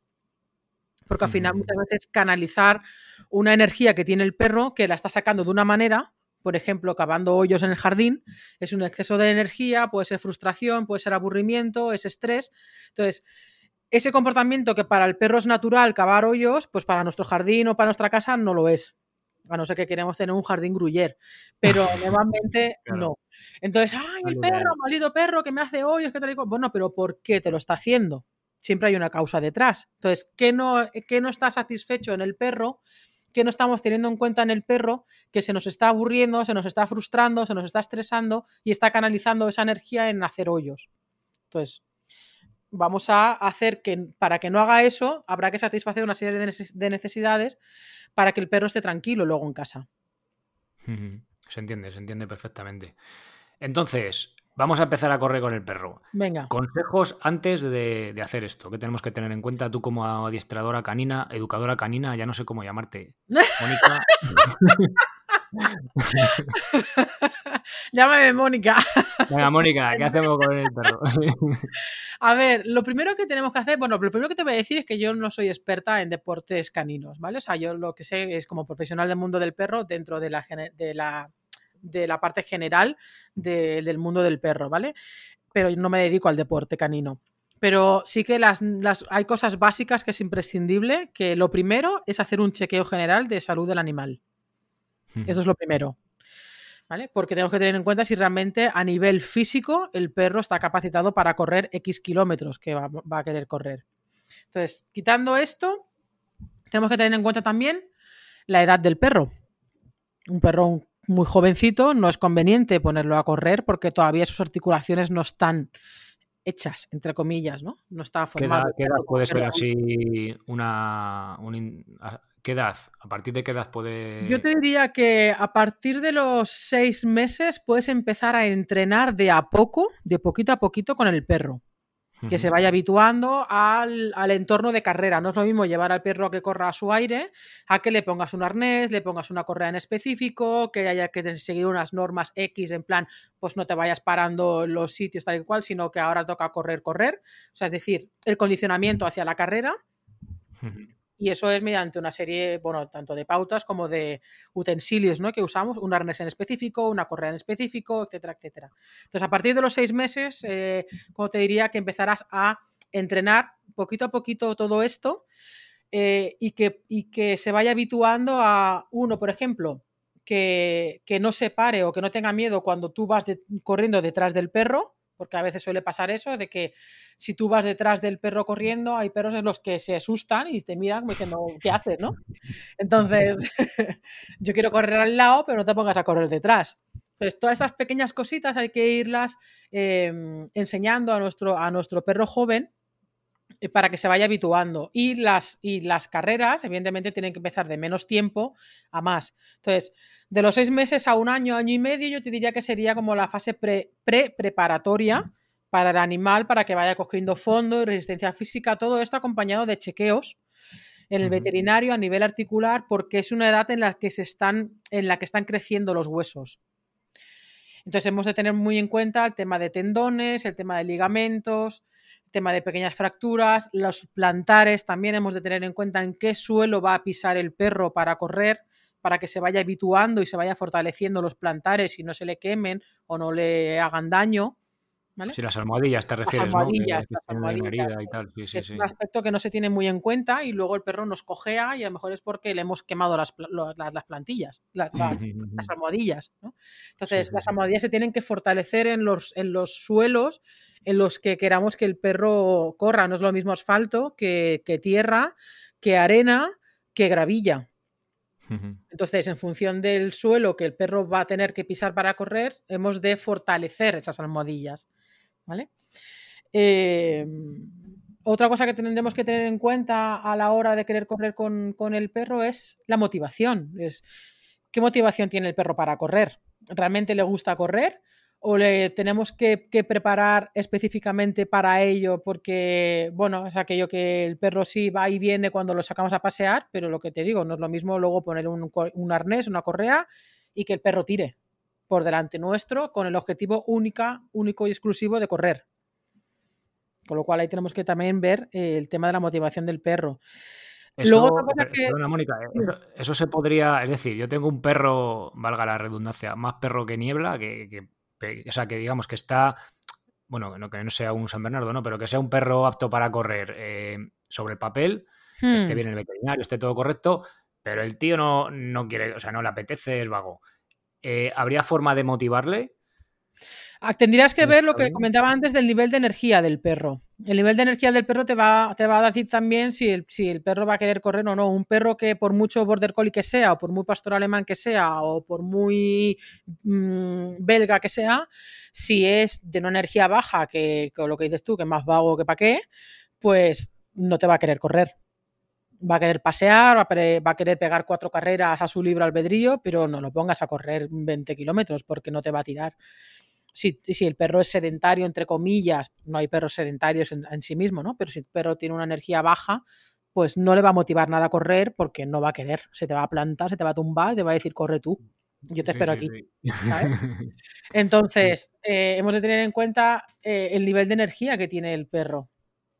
Porque al final muchas veces canalizar una energía que tiene el perro que la está sacando de una manera por ejemplo, cavando hoyos en el jardín, es un exceso de energía, puede ser frustración, puede ser aburrimiento, es estrés. Entonces, ese comportamiento que para el perro es natural, cavar hoyos, pues para nuestro jardín o para nuestra casa no lo es. A no ser que queremos tener un jardín gruyer, pero normalmente no. Entonces, ¡ay, el perro, maldito perro que me hace hoyos! ¿qué tal? Bueno, pero ¿por qué te lo está haciendo? Siempre hay una causa detrás. Entonces, ¿qué no, qué no está satisfecho en el perro que no estamos teniendo en cuenta en el perro que se nos está aburriendo, se nos está frustrando, se nos está estresando y está canalizando esa energía en hacer hoyos. Entonces, vamos a hacer que para que no haga eso, habrá que satisfacer una serie de necesidades para que el perro esté tranquilo luego en casa. Se entiende, se entiende perfectamente. Entonces, vamos a empezar a correr con el perro. Venga. Consejos antes de, hacer esto. ¿Qué tenemos que tener en cuenta tú como adiestradora canina, educadora canina? Ya no sé cómo llamarte. Mónica. Llámame Mónica. Venga, Mónica, ¿qué hacemos con el perro? a ver, lo primero que tenemos que hacer, bueno, lo primero que te voy a decir es que yo no soy experta en deportes caninos, ¿vale? O sea, yo lo que sé es como profesional del mundo del perro dentro de la, de la, de la parte general del mundo del perro, ¿vale? Pero no me dedico al deporte canino. Pero sí que las, las, hay cosas básicas que es imprescindible, que lo primero es hacer un chequeo general de salud del animal. Eso es lo primero. ¿Vale? Porque tenemos que tener en cuenta si realmente a nivel físico el perro está capacitado para correr X kilómetros que va, a querer correr. Entonces, quitando esto, tenemos que tener en cuenta también la edad del perro. Un perro muy jovencito no es conveniente ponerlo a correr porque todavía sus articulaciones no están hechas, entre comillas, ¿no? No está formado. ¿Qué edad, puede ser así una, ¿Qué edad? ¿A partir de qué edad puede...? Yo te diría que a partir de los seis meses puedes empezar a entrenar de a poco, de poquito a poquito con el perro. Que se vaya habituando al, entorno de carrera. No es lo mismo llevar al perro a que corra a su aire, a que le pongas un arnés, le pongas una correa en específico, que haya que seguir unas normas X en plan, pues no te vayas parando los sitios tal y cual, sino que ahora toca correr, correr. O sea, es decir, el condicionamiento hacia la carrera y eso es mediante una serie, bueno, tanto de pautas como de utensilios ¿no? que usamos, un arnés en específico, una correa en específico, etcétera, etcétera. Entonces, a partir de los seis meses, eh, como te diría, que empezarás a entrenar poquito a poquito todo esto eh, y, que, y que se vaya habituando a uno, por ejemplo, que, que, no se pare o que no tenga miedo cuando tú vas corriendo detrás del perro, porque a veces suele pasar eso, de que si tú vas detrás del perro corriendo, hay perros en los que se asustan y te miran diciendo, ¿qué haces? ¿no? Entonces, yo quiero correr al lado, pero no te pongas a correr detrás. Entonces, todas estas pequeñas cositas hay que irlas em, enseñando a nuestro, a nuestro perro joven para que se vaya habituando. Y las, y las carreras, evidentemente, tienen que empezar de menos tiempo a más. Entonces, de los seis meses a un año, año y medio, yo te diría que sería como la fase pre-preparatoria para el animal, para que vaya cogiendo fondo y resistencia física, todo esto acompañado de chequeos en el veterinario a nivel articular, porque es una edad en la que se están, en la que están creciendo los huesos. Entonces hemos de tener muy en cuenta el tema de tendones, el tema de ligamentos, tema de pequeñas fracturas, los plantares, también hemos de tener en cuenta en qué suelo va a pisar el perro para correr, para que se vaya habituando y se vaya fortaleciendo los plantares y no se le quemen o no le hagan daño. Si las almohadillas te refieres, las almohadillas, Las almohadillas, y tal. es un aspecto que no se tiene muy en cuenta y luego el perro nos cojea y a lo mejor es porque le hemos quemado las, las, plantillas, las, almohadillas. Entonces, las almohadillas se tienen que fortalecer en los, en los suelos en los que queramos que el perro corra. No es lo mismo asfalto que, tierra, que arena, que gravilla. Entonces, en función del suelo que el perro va a tener que pisar para correr, hemos de fortalecer esas almohadillas. ¿Vale? Eh, otra cosa que tendremos que tener en cuenta a la hora de querer correr con, con el perro es la motivación. Es, ¿Qué motivación tiene el perro para correr? ¿Realmente le gusta correr? O le tenemos que, preparar específicamente para ello porque, bueno, es aquello que el perro sí va y viene cuando lo sacamos a pasear, pero lo que te digo, no es lo mismo luego poner un, un arnés, una correa y que el perro tire por delante nuestro con el objetivo única, único y exclusivo de correr. Con lo cual ahí tenemos que también ver eh, el tema de la motivación del perro. Eso, Mónica, eh, eso, se podría, es decir, yo tengo un perro, valga la redundancia, más perro que niebla, que o sea, que digamos que está, bueno, no, que no sea un San Bernardo, ¿no? Pero que sea un perro apto para correr eh, sobre el papel, esté hmm. bien el veterinario, esté todo correcto, pero el tío no, no quiere, o sea, no le apetece, es vago. Eh, ¿Habría forma de motivarle? Tendrías que ver lo que comentaba antes del nivel de energía del perro. El nivel de energía del perro te va, te va a decir también si el, si el perro va a querer correr o no. Un perro que por mucho border collie que sea, o por muy pastor alemán que sea, o por muy mm, belga que sea, si es de una energía baja, que con lo que dices tú, que es más vago que para qué, pues no te va a querer correr. Va a querer pasear, va a, querer, va a querer pegar cuatro carreras a su libre albedrío, pero no lo pongas a correr 20 kilómetros porque no te va a tirar si, si, el perro es sedentario, entre comillas, no hay perros sedentarios en, en, sí mismo, ¿no? Pero si el perro tiene una energía baja, pues no le va a motivar nada a correr porque no va a querer. Se te va a plantar, se te va a tumbar te va a decir, corre tú. Yo te espero sí, aquí. Sí, ¿sabes? Entonces, eh, hemos de tener en cuenta eh, el nivel de energía que tiene el perro.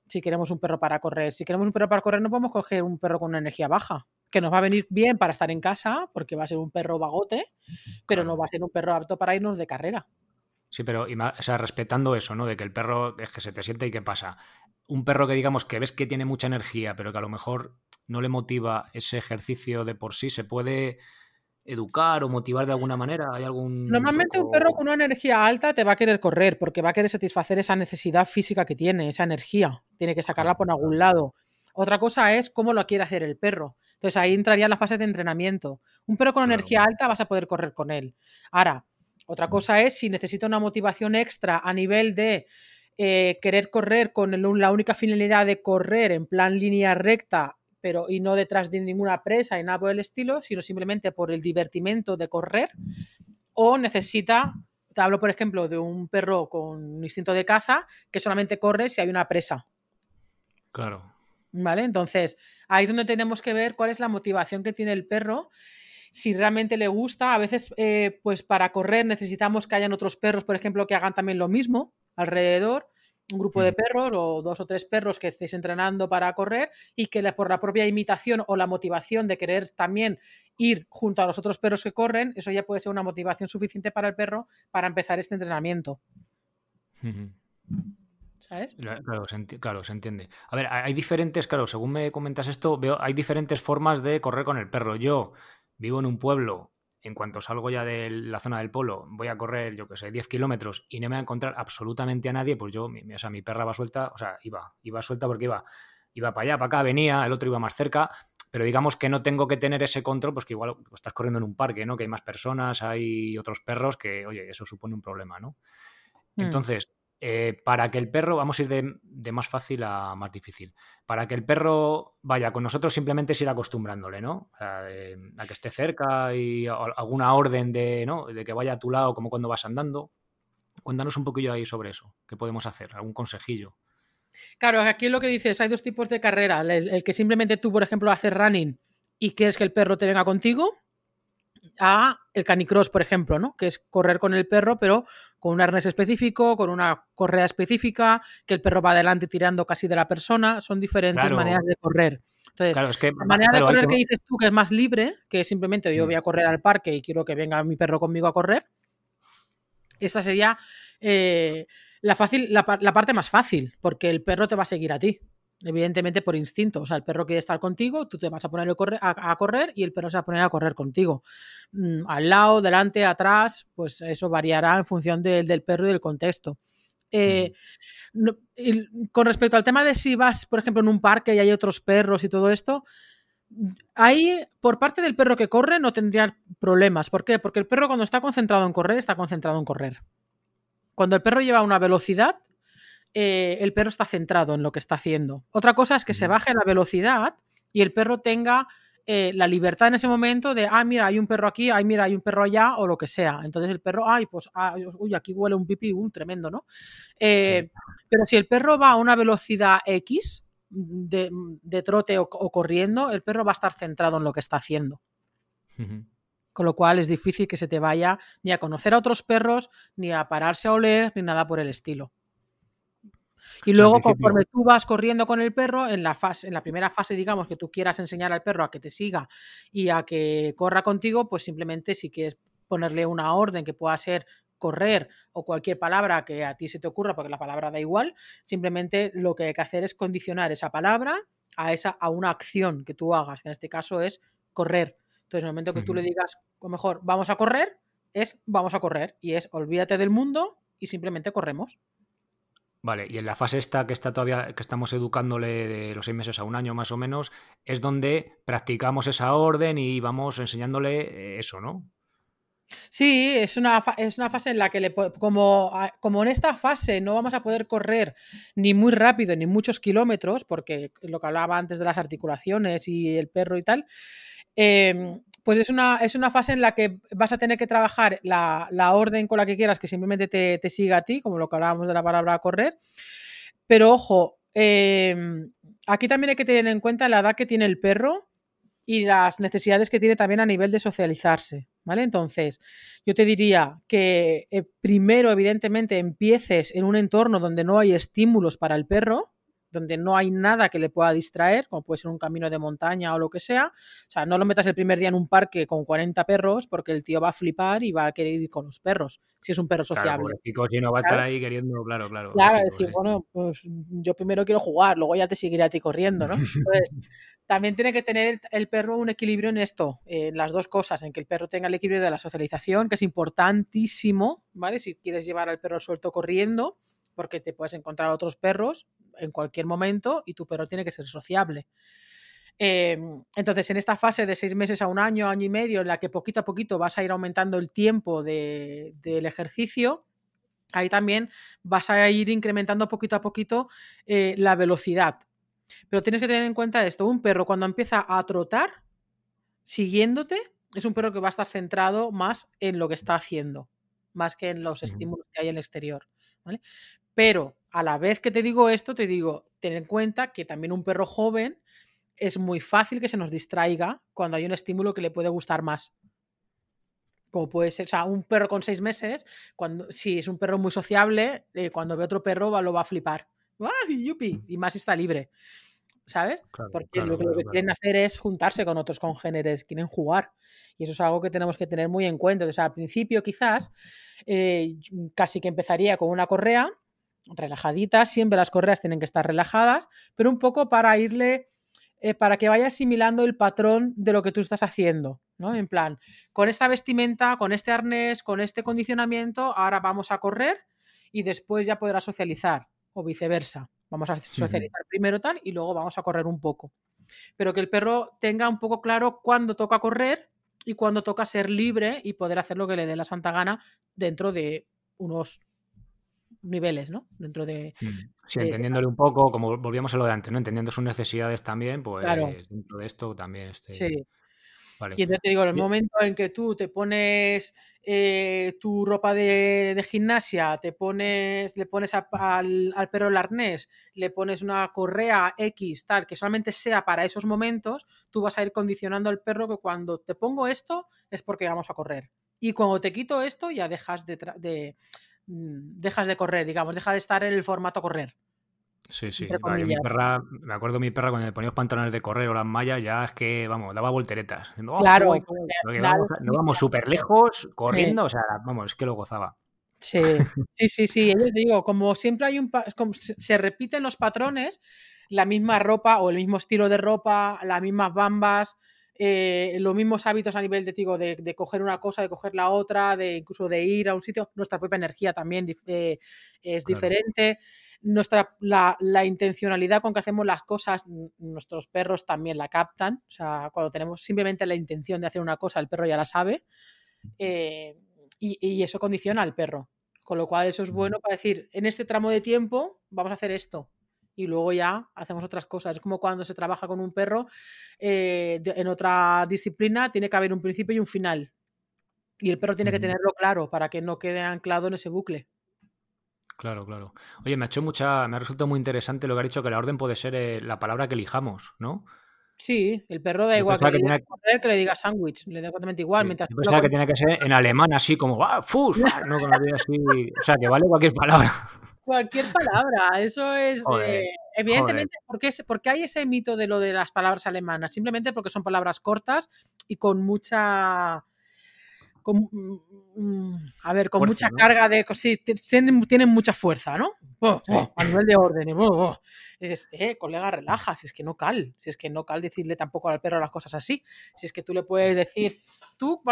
Si queremos un perro para correr. Si queremos un perro para correr, no podemos coger un perro con una energía baja, que nos va a venir bien para estar en casa, porque va a ser un perro vagote, pero no va a ser un perro apto para irnos de carrera. Sí, pero o sea, respetando eso, ¿no? De que el perro es que se te siente y qué pasa. Un perro que digamos que ves que tiene mucha energía, pero que a lo mejor no le motiva ese ejercicio de por sí, ¿se puede educar o motivar de alguna manera? ¿Hay algún Normalmente un perro con una energía alta te va a querer correr porque va a querer satisfacer esa necesidad física que tiene, esa energía. Tiene que sacarla por algún lado. Otra cosa es cómo lo quiere hacer el perro. Entonces ahí entraría la fase de entrenamiento. Un perro con claro. energía alta vas a poder correr con él. Ahora, otra cosa es si necesita una motivación extra a nivel de eh, querer correr con el, la única finalidad de correr en plan línea recta, pero y no detrás de ninguna presa y nada por el estilo, sino simplemente por el divertimento de correr, o necesita, te hablo por ejemplo de un perro con un instinto de caza que solamente corre si hay una presa. Claro. ¿Vale? Entonces, ahí es donde tenemos que ver cuál es la motivación que tiene el perro si realmente le gusta. A veces, eh, pues para correr necesitamos que hayan otros perros, por ejemplo, que hagan también lo mismo alrededor. Un grupo de perros o dos o tres perros que estéis entrenando para correr y que por la propia imitación o la motivación de querer también ir junto a los otros perros que corren, eso ya puede ser una motivación suficiente para el perro para empezar este entrenamiento. ¿Sabes? Claro se, claro, se entiende. A ver, hay diferentes, claro, según me comentas esto, veo, hay diferentes formas de correr con el perro. Yo, vivo en un pueblo, en cuanto salgo ya de la zona del polo, voy a correr, yo que sé, 10 kilómetros y no me voy a encontrar absolutamente a nadie, pues yo, mi, o sea, mi perra va suelta, o sea, iba, iba suelta porque iba, iba para allá, para acá, venía, el otro iba más cerca, pero digamos que no tengo que tener ese control, pues que igual estás corriendo en un parque, ¿no? Que hay más personas, hay otros perros, que, oye, eso supone un problema, ¿no? Entonces, eh, para que el perro, vamos a ir de, más fácil a más difícil, para que el perro vaya con nosotros simplemente es ir acostumbrándole, ¿no? O sea, de, a que esté cerca y alguna orden de, que vaya a tu lado como cuando vas andando. Cuéntanos un poquillo ahí sobre eso, qué podemos hacer, algún consejillo. Claro, aquí lo que dices, hay dos tipos de carrera, el, el que simplemente tú, por ejemplo, haces running y quieres que el perro te venga contigo, a el canicross, por ejemplo, ¿no? Que es correr con el perro, pero con un arnés específico, con una correa específica, que el perro va adelante tirando casi de la persona. Son diferentes claro. maneras de correr. Entonces, claro, es que, la manera de correr que... que dices tú, que es más libre, que es simplemente yo voy a correr al parque y quiero que venga mi perro conmigo a correr, esta sería eh, la, fácil, la, la parte más fácil, porque el perro te va a seguir a ti evidentemente por instinto. O sea, el perro quiere estar contigo, tú te vas a poner a, correr y el perro se va a poner a correr contigo. Mm, al lado, delante, atrás, pues eso variará en función de, del perro y del contexto. Eh, no, y con respecto al tema de si vas, por ejemplo, en un parque y hay otros perros y todo esto, ahí, por parte del perro que corre, no tendría problemas. ¿Por qué? Porque el perro cuando está concentrado en correr, está concentrado en correr. Cuando el perro lleva una velocidad, eh, el perro está centrado en lo que está haciendo. Otra cosa es que se baje la velocidad y el perro tenga eh, la libertad en ese momento de, ah, mira, hay un perro aquí, ay, mira, hay un perro allá, o lo que sea. Entonces el perro, ay, pues, uy, aquí huele un pipí, un tremendo, ¿no? Eh, sí. Pero si el perro va a una velocidad X de, de trote o, o, corriendo, el perro va a estar centrado en lo que está haciendo. Uh -huh. Con lo cual es difícil que se te vaya ni a conocer a otros perros, ni a pararse a oler, ni nada por el estilo. Y luego, conforme tú vas corriendo con el perro, en la, fase, en la primera fase, digamos, que tú quieras enseñar al perro a que te siga y a que corra contigo, pues simplemente si quieres ponerle una orden que pueda ser correr o cualquier palabra que a ti se te ocurra, porque la palabra da igual, simplemente lo que hay que hacer es condicionar esa palabra a, esa, a una acción que tú hagas, que en este caso es correr. Entonces, en el momento que tú le digas, o mejor, vamos a correr, es vamos a correr. Y es olvídate del mundo y simplemente corremos. Vale, y en la fase esta que está todavía, que estamos educándole de los seis meses a un año más o menos, es donde practicamos esa orden y vamos enseñándole eso, ¿no? Sí, es una, es una fase en la que, le, como, como en esta fase no vamos a poder correr ni muy rápido ni muchos kilómetros, porque lo que hablaba antes de las articulaciones y el perro y tal, em, pues es una, es una fase en la que vas a tener que trabajar la, orden con la que quieras, que simplemente te, te, siga a ti, como lo que hablábamos de la palabra correr. Pero ojo, em, aquí también hay que tener en cuenta la edad que tiene el perro y las necesidades que tiene también a nivel de socializarse, ¿vale? Entonces, yo te diría que eh, primero, evidentemente, empieces en un entorno donde no hay estímulos para el perro, donde no hay nada que le pueda distraer, como puede ser un camino de montaña o lo que sea. O sea, no lo metas el primer día en un parque con 40 perros porque el tío va a flipar y va a querer ir con los perros, si es un perro sociable. Claro, si no va a estar ahí queriendo, claro, claro. Claro, decir, bueno, pues yo primero quiero jugar, luego ya te seguiré a ti corriendo, ¿no? Entonces, también tiene que tener el perro un equilibrio en esto, en las dos cosas, en que el perro tenga el equilibrio de la socialización, que es importantísimo, ¿vale? Si quieres llevar al perro suelto corriendo, porque te puedes encontrar otros perros en cualquier momento y tu perro tiene que ser sociable. Em, entonces, en esta fase de seis meses a un año, año y medio, en la que poquito a poquito vas a ir aumentando el tiempo del ejercicio, ahí también vas a ir incrementando poquito a poquito eh, la velocidad. Pero tienes que tener en cuenta esto, un perro cuando empieza a trotar, siguiéndote, es un perro que va a estar centrado más en lo que está haciendo, más que en los estímulos que hay en el exterior. Pero a la vez que te digo esto, te digo, ten en cuenta que también un perro joven es muy fácil que se nos distraiga cuando hay un estímulo que le puede gustar más. Como puede ser, o sea, un perro con seis meses, cuando, si es un perro muy sociable, eh, cuando ve otro perro lo va a flipar. ¡Yupi! Y más está libre. ¿Sabes? Porque lo, que quieren hacer es juntarse con otros congéneres, quieren jugar. Y eso es algo que tenemos que tener muy en cuenta. O sea, al principio quizás eh, casi que empezaría con una correa relajadita, siempre las correas tienen que estar relajadas, pero un poco para irle, eh, para que vaya asimilando el patrón de lo que tú estás haciendo, ¿no? En plan, con esta vestimenta, con este arnés, con este condicionamiento, ahora vamos a correr y después ya podrá socializar o viceversa. Vamos a socializar primero tal y luego vamos a correr un poco. Pero que el perro tenga un poco claro cuándo toca correr y cuándo toca ser libre y poder hacer lo que le dé la santa gana dentro de unos niveles, ¿no? Dentro de... Sí, entendiéndole un poco, como volvíamos a lo de antes, ¿no? Entendiendo sus necesidades también, pues dentro de esto también este... Sí. Y entonces te digo, en el momento en que tú te pones eh, tu ropa de, gimnasia, te pones, le pones al, perro el arnés, le pones una correa X, tal, que solamente sea para esos momentos, tú vas a ir condicionando al perro que cuando te pongo esto es porque vamos a correr. Y cuando te quito esto ya dejas de, mm, dejas de correr, digamos, deja de estar en el formato correr. Sí, sí. mi perra, me acuerdo mi perra cuando me ponía los pantalones de correr o las mallas, ya es que, vamos, daba volteretas. Oh, claro, no vamos súper lejos corriendo, o sea, vamos, es que lo gozaba. Sí, sí, sí, sí. Yo les digo, como siempre hay un. Como se repiten los patrones, la misma ropa o el mismo estilo de ropa, las mismas bambas, eh, los mismos hábitos a nivel de, digo, de, coger una cosa, de coger la otra, de incluso de ir a un sitio, nuestra propia energía también eh, es diferente nuestra, la, intencionalidad con que hacemos las cosas, nuestros perros también la captan. O sea, cuando tenemos simplemente la intención de hacer una cosa, el perro ya la sabe. Eh, y, eso condiciona al perro. Con lo cual, eso es bueno para decir, en este tramo de tiempo vamos a hacer esto. Y luego ya hacemos otras cosas. Es como cuando se trabaja con un perro eh, en otra disciplina, tiene que haber un principio y un final. Y el perro tiene que tenerlo claro para que no quede anclado en ese bucle. Claro, claro. Oye, me ha hecho mucha, me ha resultado muy interesante lo que ha dicho que la orden puede ser eh, la palabra que elijamos, ¿no? Sí, el perro da igual que, le diga que... le diga sándwich, le da exactamente igual. mientras que tiene que ser en alemán así como ¡ah, fus! No, con así, o sea, que vale cualquier palabra. Cualquier palabra, eso es... Eh, evidentemente, ¿por qué, porque hay ese mito de lo de las palabras alemanas? Simplemente porque son palabras cortas y con mucha Mm, mm, a ver, con mucha carga de. Sí, tienen, mucha fuerza, ¿no? Oh, oh, a nivel de orden. Oh, y dices, eh, colega, relaja, si es que no cal, si es que no cal decirle tampoco al perro las cosas así. Si es que tú le puedes decir, tú,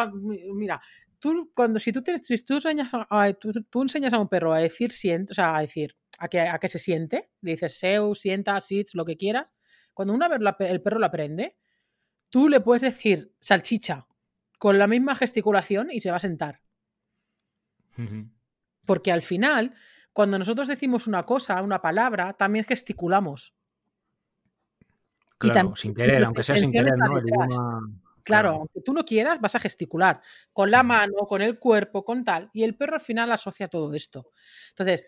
mira, tú cuando si tú, si tú, enseñas a, tú, enseñas a un perro a decir siento, o sea, a decir, a que, a que se siente. Le dices seu, sienta, sits, lo que quieras. Cuando una vez la- el perro lo aprende, tú le puedes decir salchicha con la misma gesticulación y se va a sentar. Porque al final, cuando nosotros decimos una cosa, una palabra, también gesticulamos. Y Claro, sin querer, aunque sea sin querer, ¿no? Idioma. Claro, Claro. aunque tú no quieras, vas a gesticular con la mano, con el cuerpo, con tal. Y el perro al final asocia todo esto. Entonces,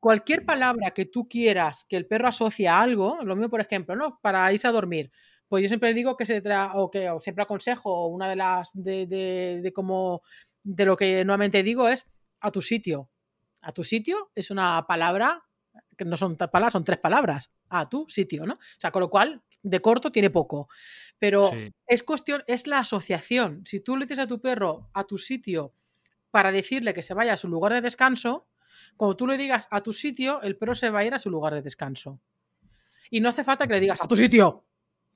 cualquier palabra que tú quieras que el perro asocie a algo, lo mismo, por ejemplo, ¿no? Para irse a dormir. Pues yo siempre digo que se tra o que o siempre aconsejo, o una de las de, de, de como de lo que nuevamente digo es a tu sitio. A tu sitio es una palabra que no son tres palabras, son tres palabras. A tu sitio, ¿no? O sea, con lo cual, de corto tiene poco. Pero Sí. es cuestión, es la asociación. Si tú le dices a tu perro a tu sitio para decirle que se vaya a su lugar de descanso, cuando tú le digas a tu sitio, el perro se va a ir a su lugar de descanso. Y no hace falta que le digas a tu sitio,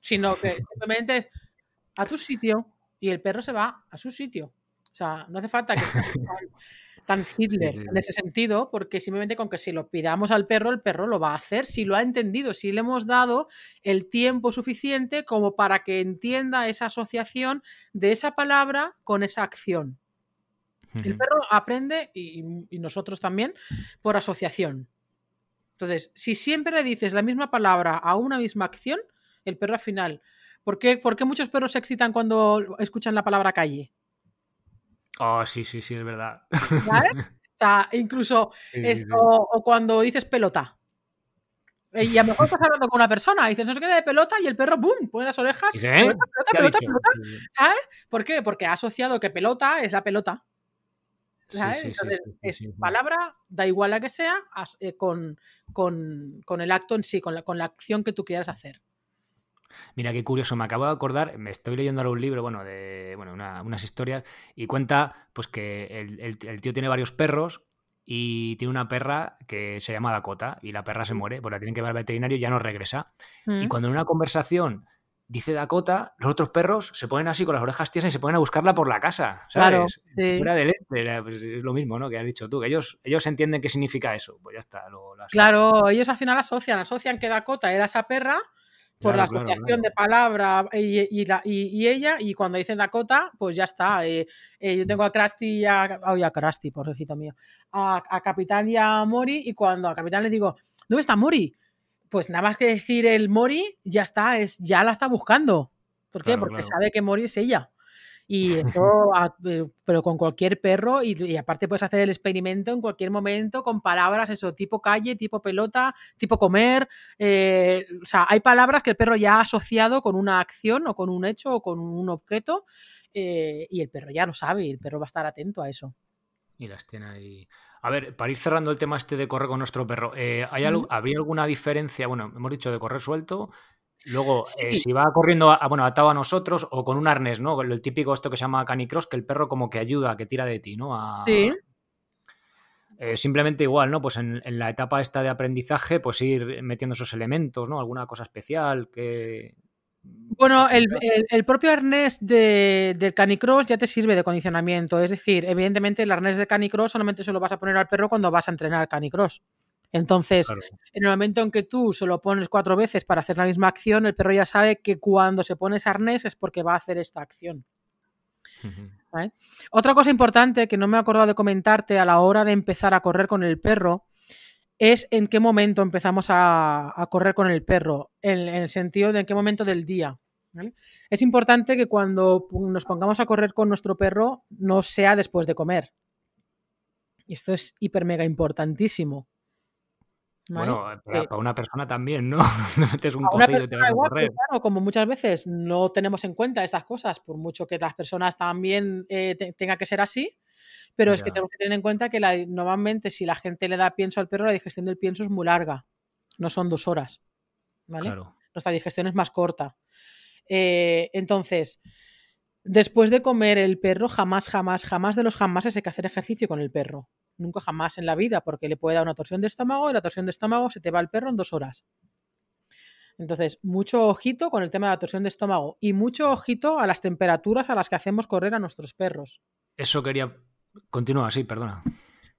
sino que simplemente es a tu sitio y el perro se va a su sitio. O sea, no hace falta que sea tan, tan Hitler en ese sentido, porque simplemente con que si lo pidamos al perro, el perro lo va a hacer si lo ha entendido, si le hemos dado el tiempo suficiente como para que entienda esa asociación de esa palabra con esa acción. El perro aprende, y, y nosotros también, por asociación. Entonces, si siempre le dices la misma palabra a una misma acción, el perro al final. ¿Por qué, por qué muchos perros se excitan cuando escuchan la palabra calle? Oh, sí, sí, sí, es verdad. ¿Sabes? O sea, incluso Sí, sí. o, cuando dices pelota. Eh, Y a lo mejor estás hablando con una persona y dices, no sé qué de pelota, y el perro, ¡bum! pone las orejas. ¿eh? Pelota, pelota, ¿Qué ha pelota, pelota. ¿Sabes? ¿Por qué? Porque ha asociado que pelota es la pelota. ¿sabes? Entonces, es palabra, da igual la que sea, eh, con, con- con el acto en sí, con la, con la acción que tú quieras hacer. Mira qué curioso, me acabo de acordar, me estoy leyendo ahora un libro, bueno, de bueno, una- unas historias, y cuenta pues que el, el- el tío tiene varios perros y tiene una perra que se llama Dakota, y la perra se muere, pues la tienen que llevar al veterinario y ya no regresa. Y Mm. cuando en una conversación dice Dakota, los otros perros se ponen así con las orejas tiesas y se ponen a buscarla por la casa, Claro, ¿sabes? sí. Fuera del este, pues, es lo mismo, ¿no? Que has dicho tú, que ellos, ellos entienden qué significa eso, pues ya está. Lo, lo. Claro, ellos al final asocian, asocian que Dakota era esa perra por Claro, la asociación claro. de palabra y, y la- y- y ella, y cuando dicen Dakota, pues ya está. eh, eh, yo tengo a Krusty y a, ay, a Krusty, pobrecito mío, a, a Capitán y a Mori, y cuando a Capitán le digo, ¿dónde está Mori? Pues nada más que decir el Mori, ya está, es, ya la está buscando. ¿Por qué? Porque sabe que Mori es ella. Y esto, a- eh, pero con cualquier perro, y, y aparte puedes hacer el experimento en cualquier momento con palabras, eso, tipo calle, tipo pelota, tipo comer. eh, o sea, hay palabras que el perro ya ha asociado con una acción o con un hecho o con un objeto, eh, y el perro ya lo sabe, y el perro va a estar atento a eso. Y las tiene ahí. A ver, para ir cerrando el tema este de correr con nuestro perro, eh, ¿hay algo. ¿habría alguna diferencia? Bueno, hemos dicho de correr suelto. Luego, eh, si va corriendo a- a- bueno, atado a nosotros o con un arnés, ¿no? El típico esto que se llama canicross, que el perro como que ayuda, que tira de ti, ¿no? A- Sí. Eh, simplemente igual, ¿no? Pues en, en la etapa esta de aprendizaje, pues ir metiendo esos elementos, ¿no? Alguna cosa especial que... Bueno, el, el- el propio arnés de- del canicross ya te sirve de condicionamiento. Es decir, evidentemente el arnés de canicross solamente se lo vas a poner al perro cuando vas a entrenar canicross. Entonces, Claro. en el momento en que tú se lo pones cuatro veces para hacer la misma acción, el perro ya sabe que cuando se pone ese arnés es porque va a hacer esta acción. Otra cosa importante que no me he acordado de comentarte a la hora de empezar a correr con el perro es en qué momento empezamos a, a correr con el perro, en, en el sentido de en qué momento del día. ¿vale? Es importante que cuando nos pongamos a correr con nuestro perro no sea después de comer. Y esto es hiper mega importantísimo. ¿Vale? Bueno, para, Eh, para una persona también, ¿no? No metes un cocido y te persona vas a igual, correr. pero claro, como muchas veces no tenemos en cuenta estas cosas, por mucho que las personas también eh, te- tenga que ser así, pero es que tenemos que tener en cuenta que la- normalmente si la gente le da pienso al perro, la digestión del pienso es muy larga, no son dos horas, ¿vale? Claro. Nuestra digestión es más corta. Eh, entonces, después de comer el perro, jamás, jamás, jamás de los jamases hay que hacer ejercicio con el perro. Nunca jamás en la vida, porque le puede dar una torsión de estómago y la torsión de estómago se te va al perro en dos horas. Entonces, mucho ojito con el tema de la torsión de estómago y mucho ojito a las temperaturas a las que hacemos correr a nuestros perros. Eso quería... Continúa, sí, perdona.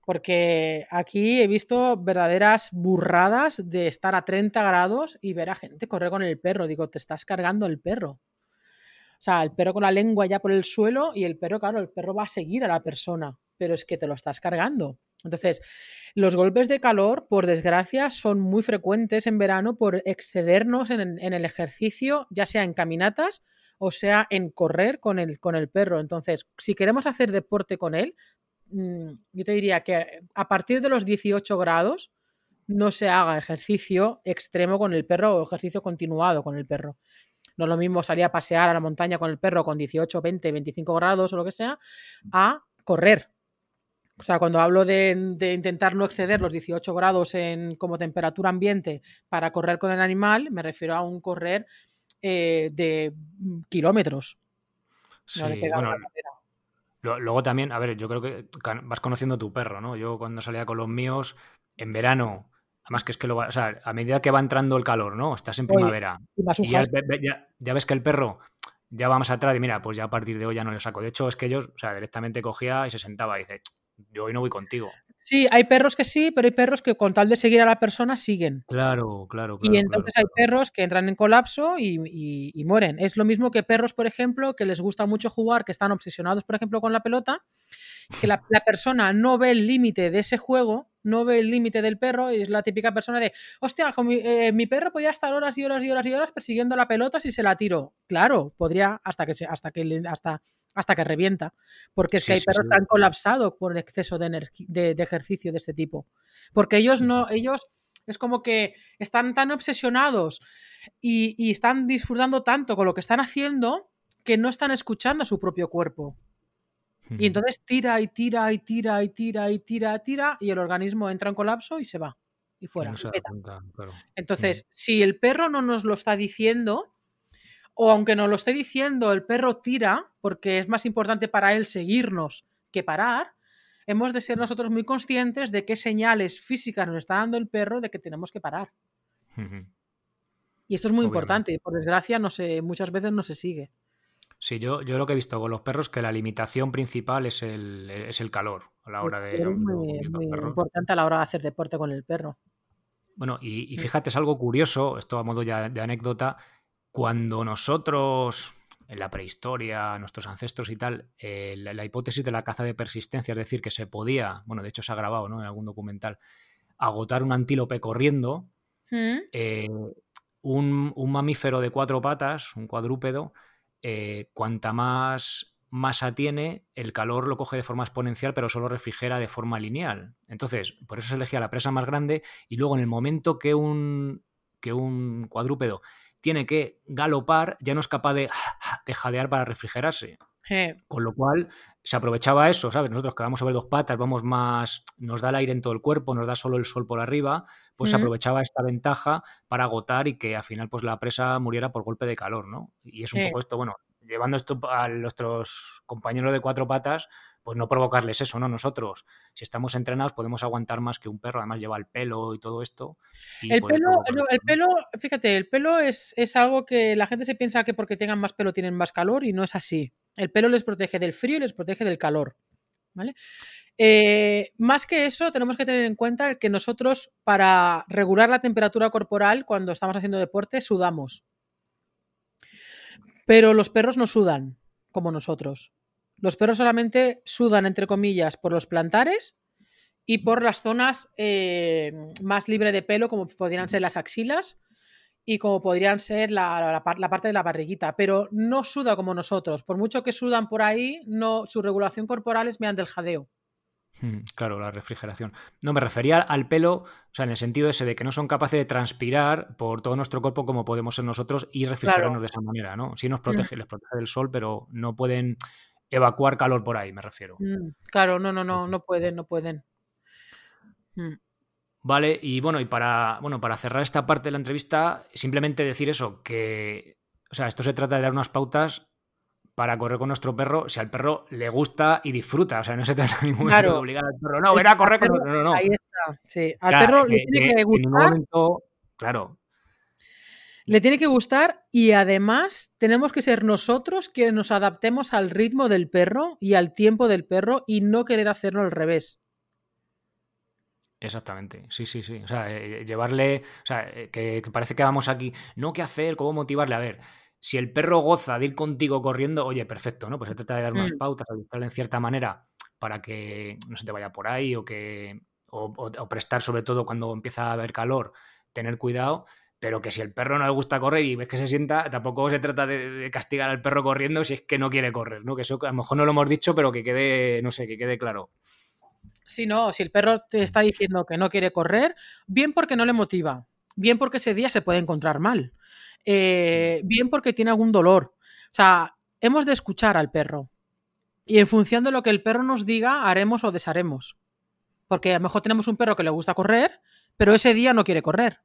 Porque aquí he visto verdaderas burradas de estar a 30 grados y ver a gente correr con el perro. Digo, te estás cargando el perro. O sea, el perro con la lengua ya por el suelo y el perro, claro, el perro va a seguir a la persona, pero es que te lo estás cargando. Entonces, los golpes de calor, por desgracia, son muy frecuentes en verano por excedernos en, el ejercicio, ya sea en caminatas o sea en correr con el, con el perro. Entonces, si queremos hacer deporte con él, mm, yo te diría que a partir de los 18 grados no se haga ejercicio extremo con el perro o ejercicio continuado con el perro. No es lo mismo salir a pasear a la montaña con el perro con 18, 20, 25 grados o lo que sea, a correr. O sea, cuando hablo de, intentar no exceder los 18 grados en, como temperatura ambiente para correr con el animal, me refiero a un correr eh, de kilómetros. Sí, bueno, luego también, a ver, yo creo que vas conociendo a tu perro, ¿no? Yo cuando salía con los míos, en verano Además que es que lo va, o sea, a medida que va entrando el calor, ¿no? Estás en primavera. y ya, ves que el perro ya va más atrás y mira, pues ya a partir de hoy ya no le saco. De hecho, es que ellos, o sea, directamente cogía y se sentaba y dice, yo hoy no voy contigo. Sí, hay perros que sí, pero hay perros que con tal de seguir a la persona siguen. Claro, claro. y entonces hay perros que entran en colapso y, y, mueren. Es lo mismo que perros, por ejemplo, que les gusta mucho jugar, que están obsesionados, por ejemplo, con la pelota que la, persona no ve el límite de ese juego, no ve el límite del perro y es la típica persona de, hostia, eh, mi, perro podía estar horas y horas y horas y horas persiguiendo la pelota si se la tiro. Claro, podría hasta que se, hasta que hasta, hasta que revienta, porque si hay perros que han colapsado por el exceso de, de, ejercicio de este tipo, porque ellos no, ellos es como que están tan obsesionados y, y están disfrutando tanto con lo que están haciendo que no están escuchando a su propio cuerpo. Y entonces tira y tira y tira y tira y tira, tira y el organismo entra en colapso y se va. Y fuera. Entonces, si el perro no nos lo está diciendo, o aunque nos lo esté diciendo, el perro tira, porque es más importante para él seguirnos que parar, hemos de ser nosotros muy conscientes de qué señales físicas nos está dando el perro de que tenemos que parar. Y esto es muy importante y por desgracia no se, muchas veces no se sigue. Sí, yo, yo lo que he visto con los perros que la limitación principal es el, es el calor a la hora de. Es muy, importante a la hora de hacer deporte con el perro. Bueno, y, fíjate, es algo curioso, esto a modo ya de anécdota, cuando nosotros, en la prehistoria, nuestros ancestros y tal, eh, la, hipótesis de la caza de persistencia, es decir, que se podía, bueno, de hecho se ha grabado ¿no? en algún documental, agotar un antílope corriendo, ¿Mm? eh, un, un mamífero de cuatro patas, un cuadrúpedo, eh, cuanta más masa tiene, el calor lo coge de forma exponencial, pero solo refrigera de forma lineal. Entonces, por eso se elegía la presa más grande y luego en el momento que un, que un cuadrúpedo tiene que galopar, ya no es capaz de, de jadear para refrigerarse. Con lo cual se aprovechaba eso, ¿sabes? Nosotros que vamos sobre dos patas, vamos más, nos da el aire en todo el cuerpo, nos da solo el sol por arriba, pues se aprovechaba esta ventaja para agotar y que al final pues la presa muriera por golpe de calor, ¿no? Y es un poco esto, bueno, llevando esto a nuestros compañeros de cuatro patas, pues no provocarles eso, ¿no? Nosotros, si estamos entrenados, podemos aguantar más que un perro, además lleva el pelo y todo esto. el, pelo, el pelo, fíjate, el pelo es, es, algo que la gente se piensa que porque tengan más pelo tienen más calor y no es así. El pelo les protege del frío y les protege del calor. ¿Vale? Eh, más que eso, tenemos que tener en cuenta que nosotros, para regular la temperatura corporal cuando estamos haciendo deporte, sudamos. Pero los perros no sudan, como nosotros. Los perros solamente sudan, entre comillas, por los plantares y por las zonas eh, más libre de pelo, como podrían ser las axilas y como podrían ser la, parte de la barriguita, pero no suda como nosotros. Por mucho que sudan por ahí, no, su regulación corporal es mediante el jadeo. Hmm, claro, la refrigeración. No, me refería al pelo, o sea, en el sentido ese de que no son capaces de transpirar por todo nuestro cuerpo como podemos ser nosotros y refrigerarnos de esa manera, ¿no? Sí nos hmm. protege, les protege del sol, pero no pueden evacuar calor por ahí, me refiero. Hmm, claro, no, no, no, no pueden, no pueden. Vale, y bueno, y para, bueno, para cerrar esta parte de la entrevista, simplemente decir eso, que, o sea, esto se trata de dar unas pautas para correr con nuestro perro si al perro le gusta y disfruta. O sea, no se trata de ningún momento de obligar al perro, no, ven a correr con nosotros. No, no. Ahí está, sí. Al perro le tiene que, gustar. claro. Le tiene que gustar y además tenemos que ser nosotros quienes nos adaptemos al ritmo del perro y al tiempo del perro y no querer hacerlo al revés. Exactamente, sí, sí, sí. O sea, eh, llevarle, o sea, eh, que, parece que vamos aquí, no qué hacer, cómo motivarle. A ver, si el perro goza de ir contigo corriendo, oye, perfecto, ¿no? Pues se trata de dar unas mm. pautas, de en cierta manera para que no se te vaya por ahí o que, o, prestar sobre todo cuando empieza a haber calor, tener cuidado, pero que si el perro no le gusta correr y ves que se sienta, tampoco se trata de, castigar al perro corriendo si es que no quiere correr, ¿no? Que eso a lo mejor no lo hemos dicho, pero que quede, no sé, que quede claro. Si no, si el perro te está diciendo que no quiere correr, bien porque no le motiva, bien porque ese día se puede encontrar mal, eh, bien porque tiene algún dolor. O sea, hemos de escuchar al perro. Y en función de lo que el perro nos diga, haremos o desharemos. Porque a lo mejor tenemos un perro que le gusta correr, pero ese día no quiere correr.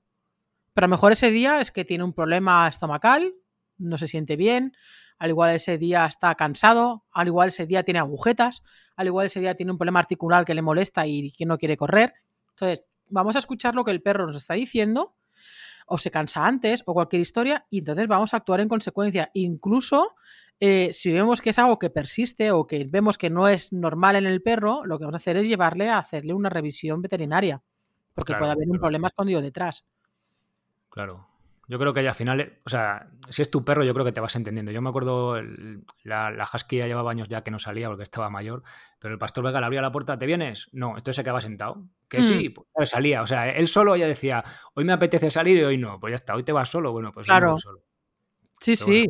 Pero a lo mejor ese día es que tiene un problema estomacal, no se siente bien, al igual ese día está cansado, al igual ese día tiene agujetas, al igual ese día tiene un problema articular que le molesta y que no quiere correr. Entonces, vamos a escuchar lo que el perro nos está diciendo, o se cansa antes, o cualquier historia, y entonces vamos a actuar en consecuencia. Incluso eh, si vemos que es algo que persiste o que vemos que no es normal en el perro, lo que vamos a hacer es llevarle a hacerle una revisión veterinaria, porque puede haber un problema escondido detrás. Claro, yo creo que ya al final, o sea, si es tu perro, yo creo que te vas entendiendo. Yo me acuerdo, la, la husky ya llevaba años ya que no salía porque estaba mayor, pero el pastor Vega le abría la puerta, ¿te vienes? No, entonces se quedaba sentado. Que sí, mm. pues salía. O sea, él solo ya decía, hoy me apetece salir y hoy no. Pues ya está, hoy te vas solo. Bueno, pues claro. solo. Sí, sí.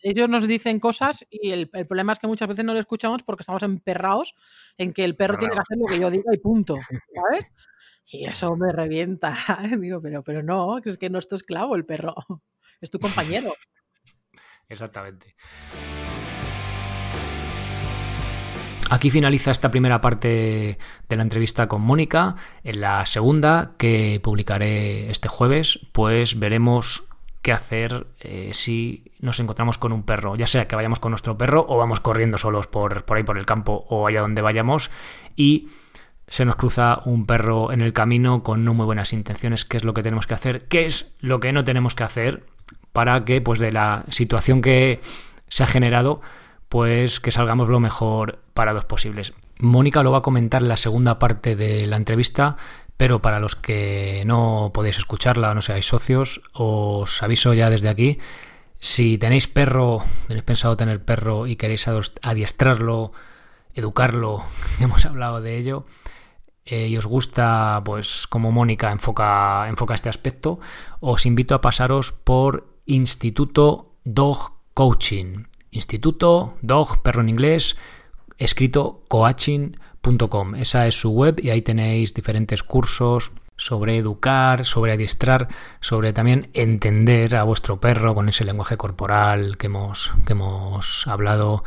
Ellos nos dicen cosas y el, problema es que muchas veces no lo escuchamos porque estamos emperrados en que el perro tiene que hacer lo que yo diga y punto. ¿Sabes? Y eso me revienta. Digo, pero, pero no, es que no es tu esclavo el perro, es tu compañero. Exactamente. Aquí finaliza esta primera parte de la entrevista con Mónica. En la segunda, que publicaré este jueves, pues veremos qué hacer eh, si nos encontramos con un perro, ya sea que vayamos con nuestro perro o vamos corriendo solos por, por ahí por el campo o allá donde vayamos y se nos cruza un perro en el camino con no muy buenas intenciones, qué es lo que tenemos que hacer, qué es lo que no tenemos que hacer para que pues de la situación que se ha generado pues que salgamos lo mejor para los posibles. Mónica lo va a comentar en la segunda parte de la entrevista, pero para los que no podéis escucharla o no seáis socios, os aviso ya desde aquí, si tenéis perro, tenéis pensado tener perro y queréis adiestrarlo, educarlo, hemos hablado de ello, eh, y os gusta, pues como Mónica enfoca, enfoca este aspecto, os invito a pasaros por Instituto Dog Coaching. Instituto Dog, perro en inglés, escrito coaching.com. Esa es su web y ahí tenéis diferentes cursos sobre educar, sobre adiestrar, sobre también entender a vuestro perro con ese lenguaje corporal que hemos, que hemos hablado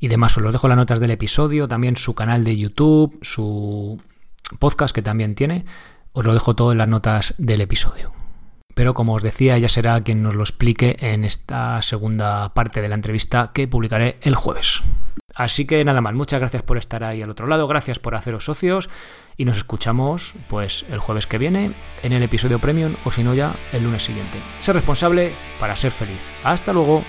y demás. Os los dejo las notas del episodio, también su canal de YouTube, su podcast que también tiene. Os lo dejo todo en las notas del episodio. Pero como os decía, ella será quien nos lo explique en esta segunda parte de la entrevista que publicaré el jueves. Así que nada más, muchas gracias por estar ahí al otro lado, gracias por haceros socios y nos escuchamos pues el jueves que viene en el episodio premium o si no ya el lunes siguiente. Ser responsable para ser feliz. Hasta luego.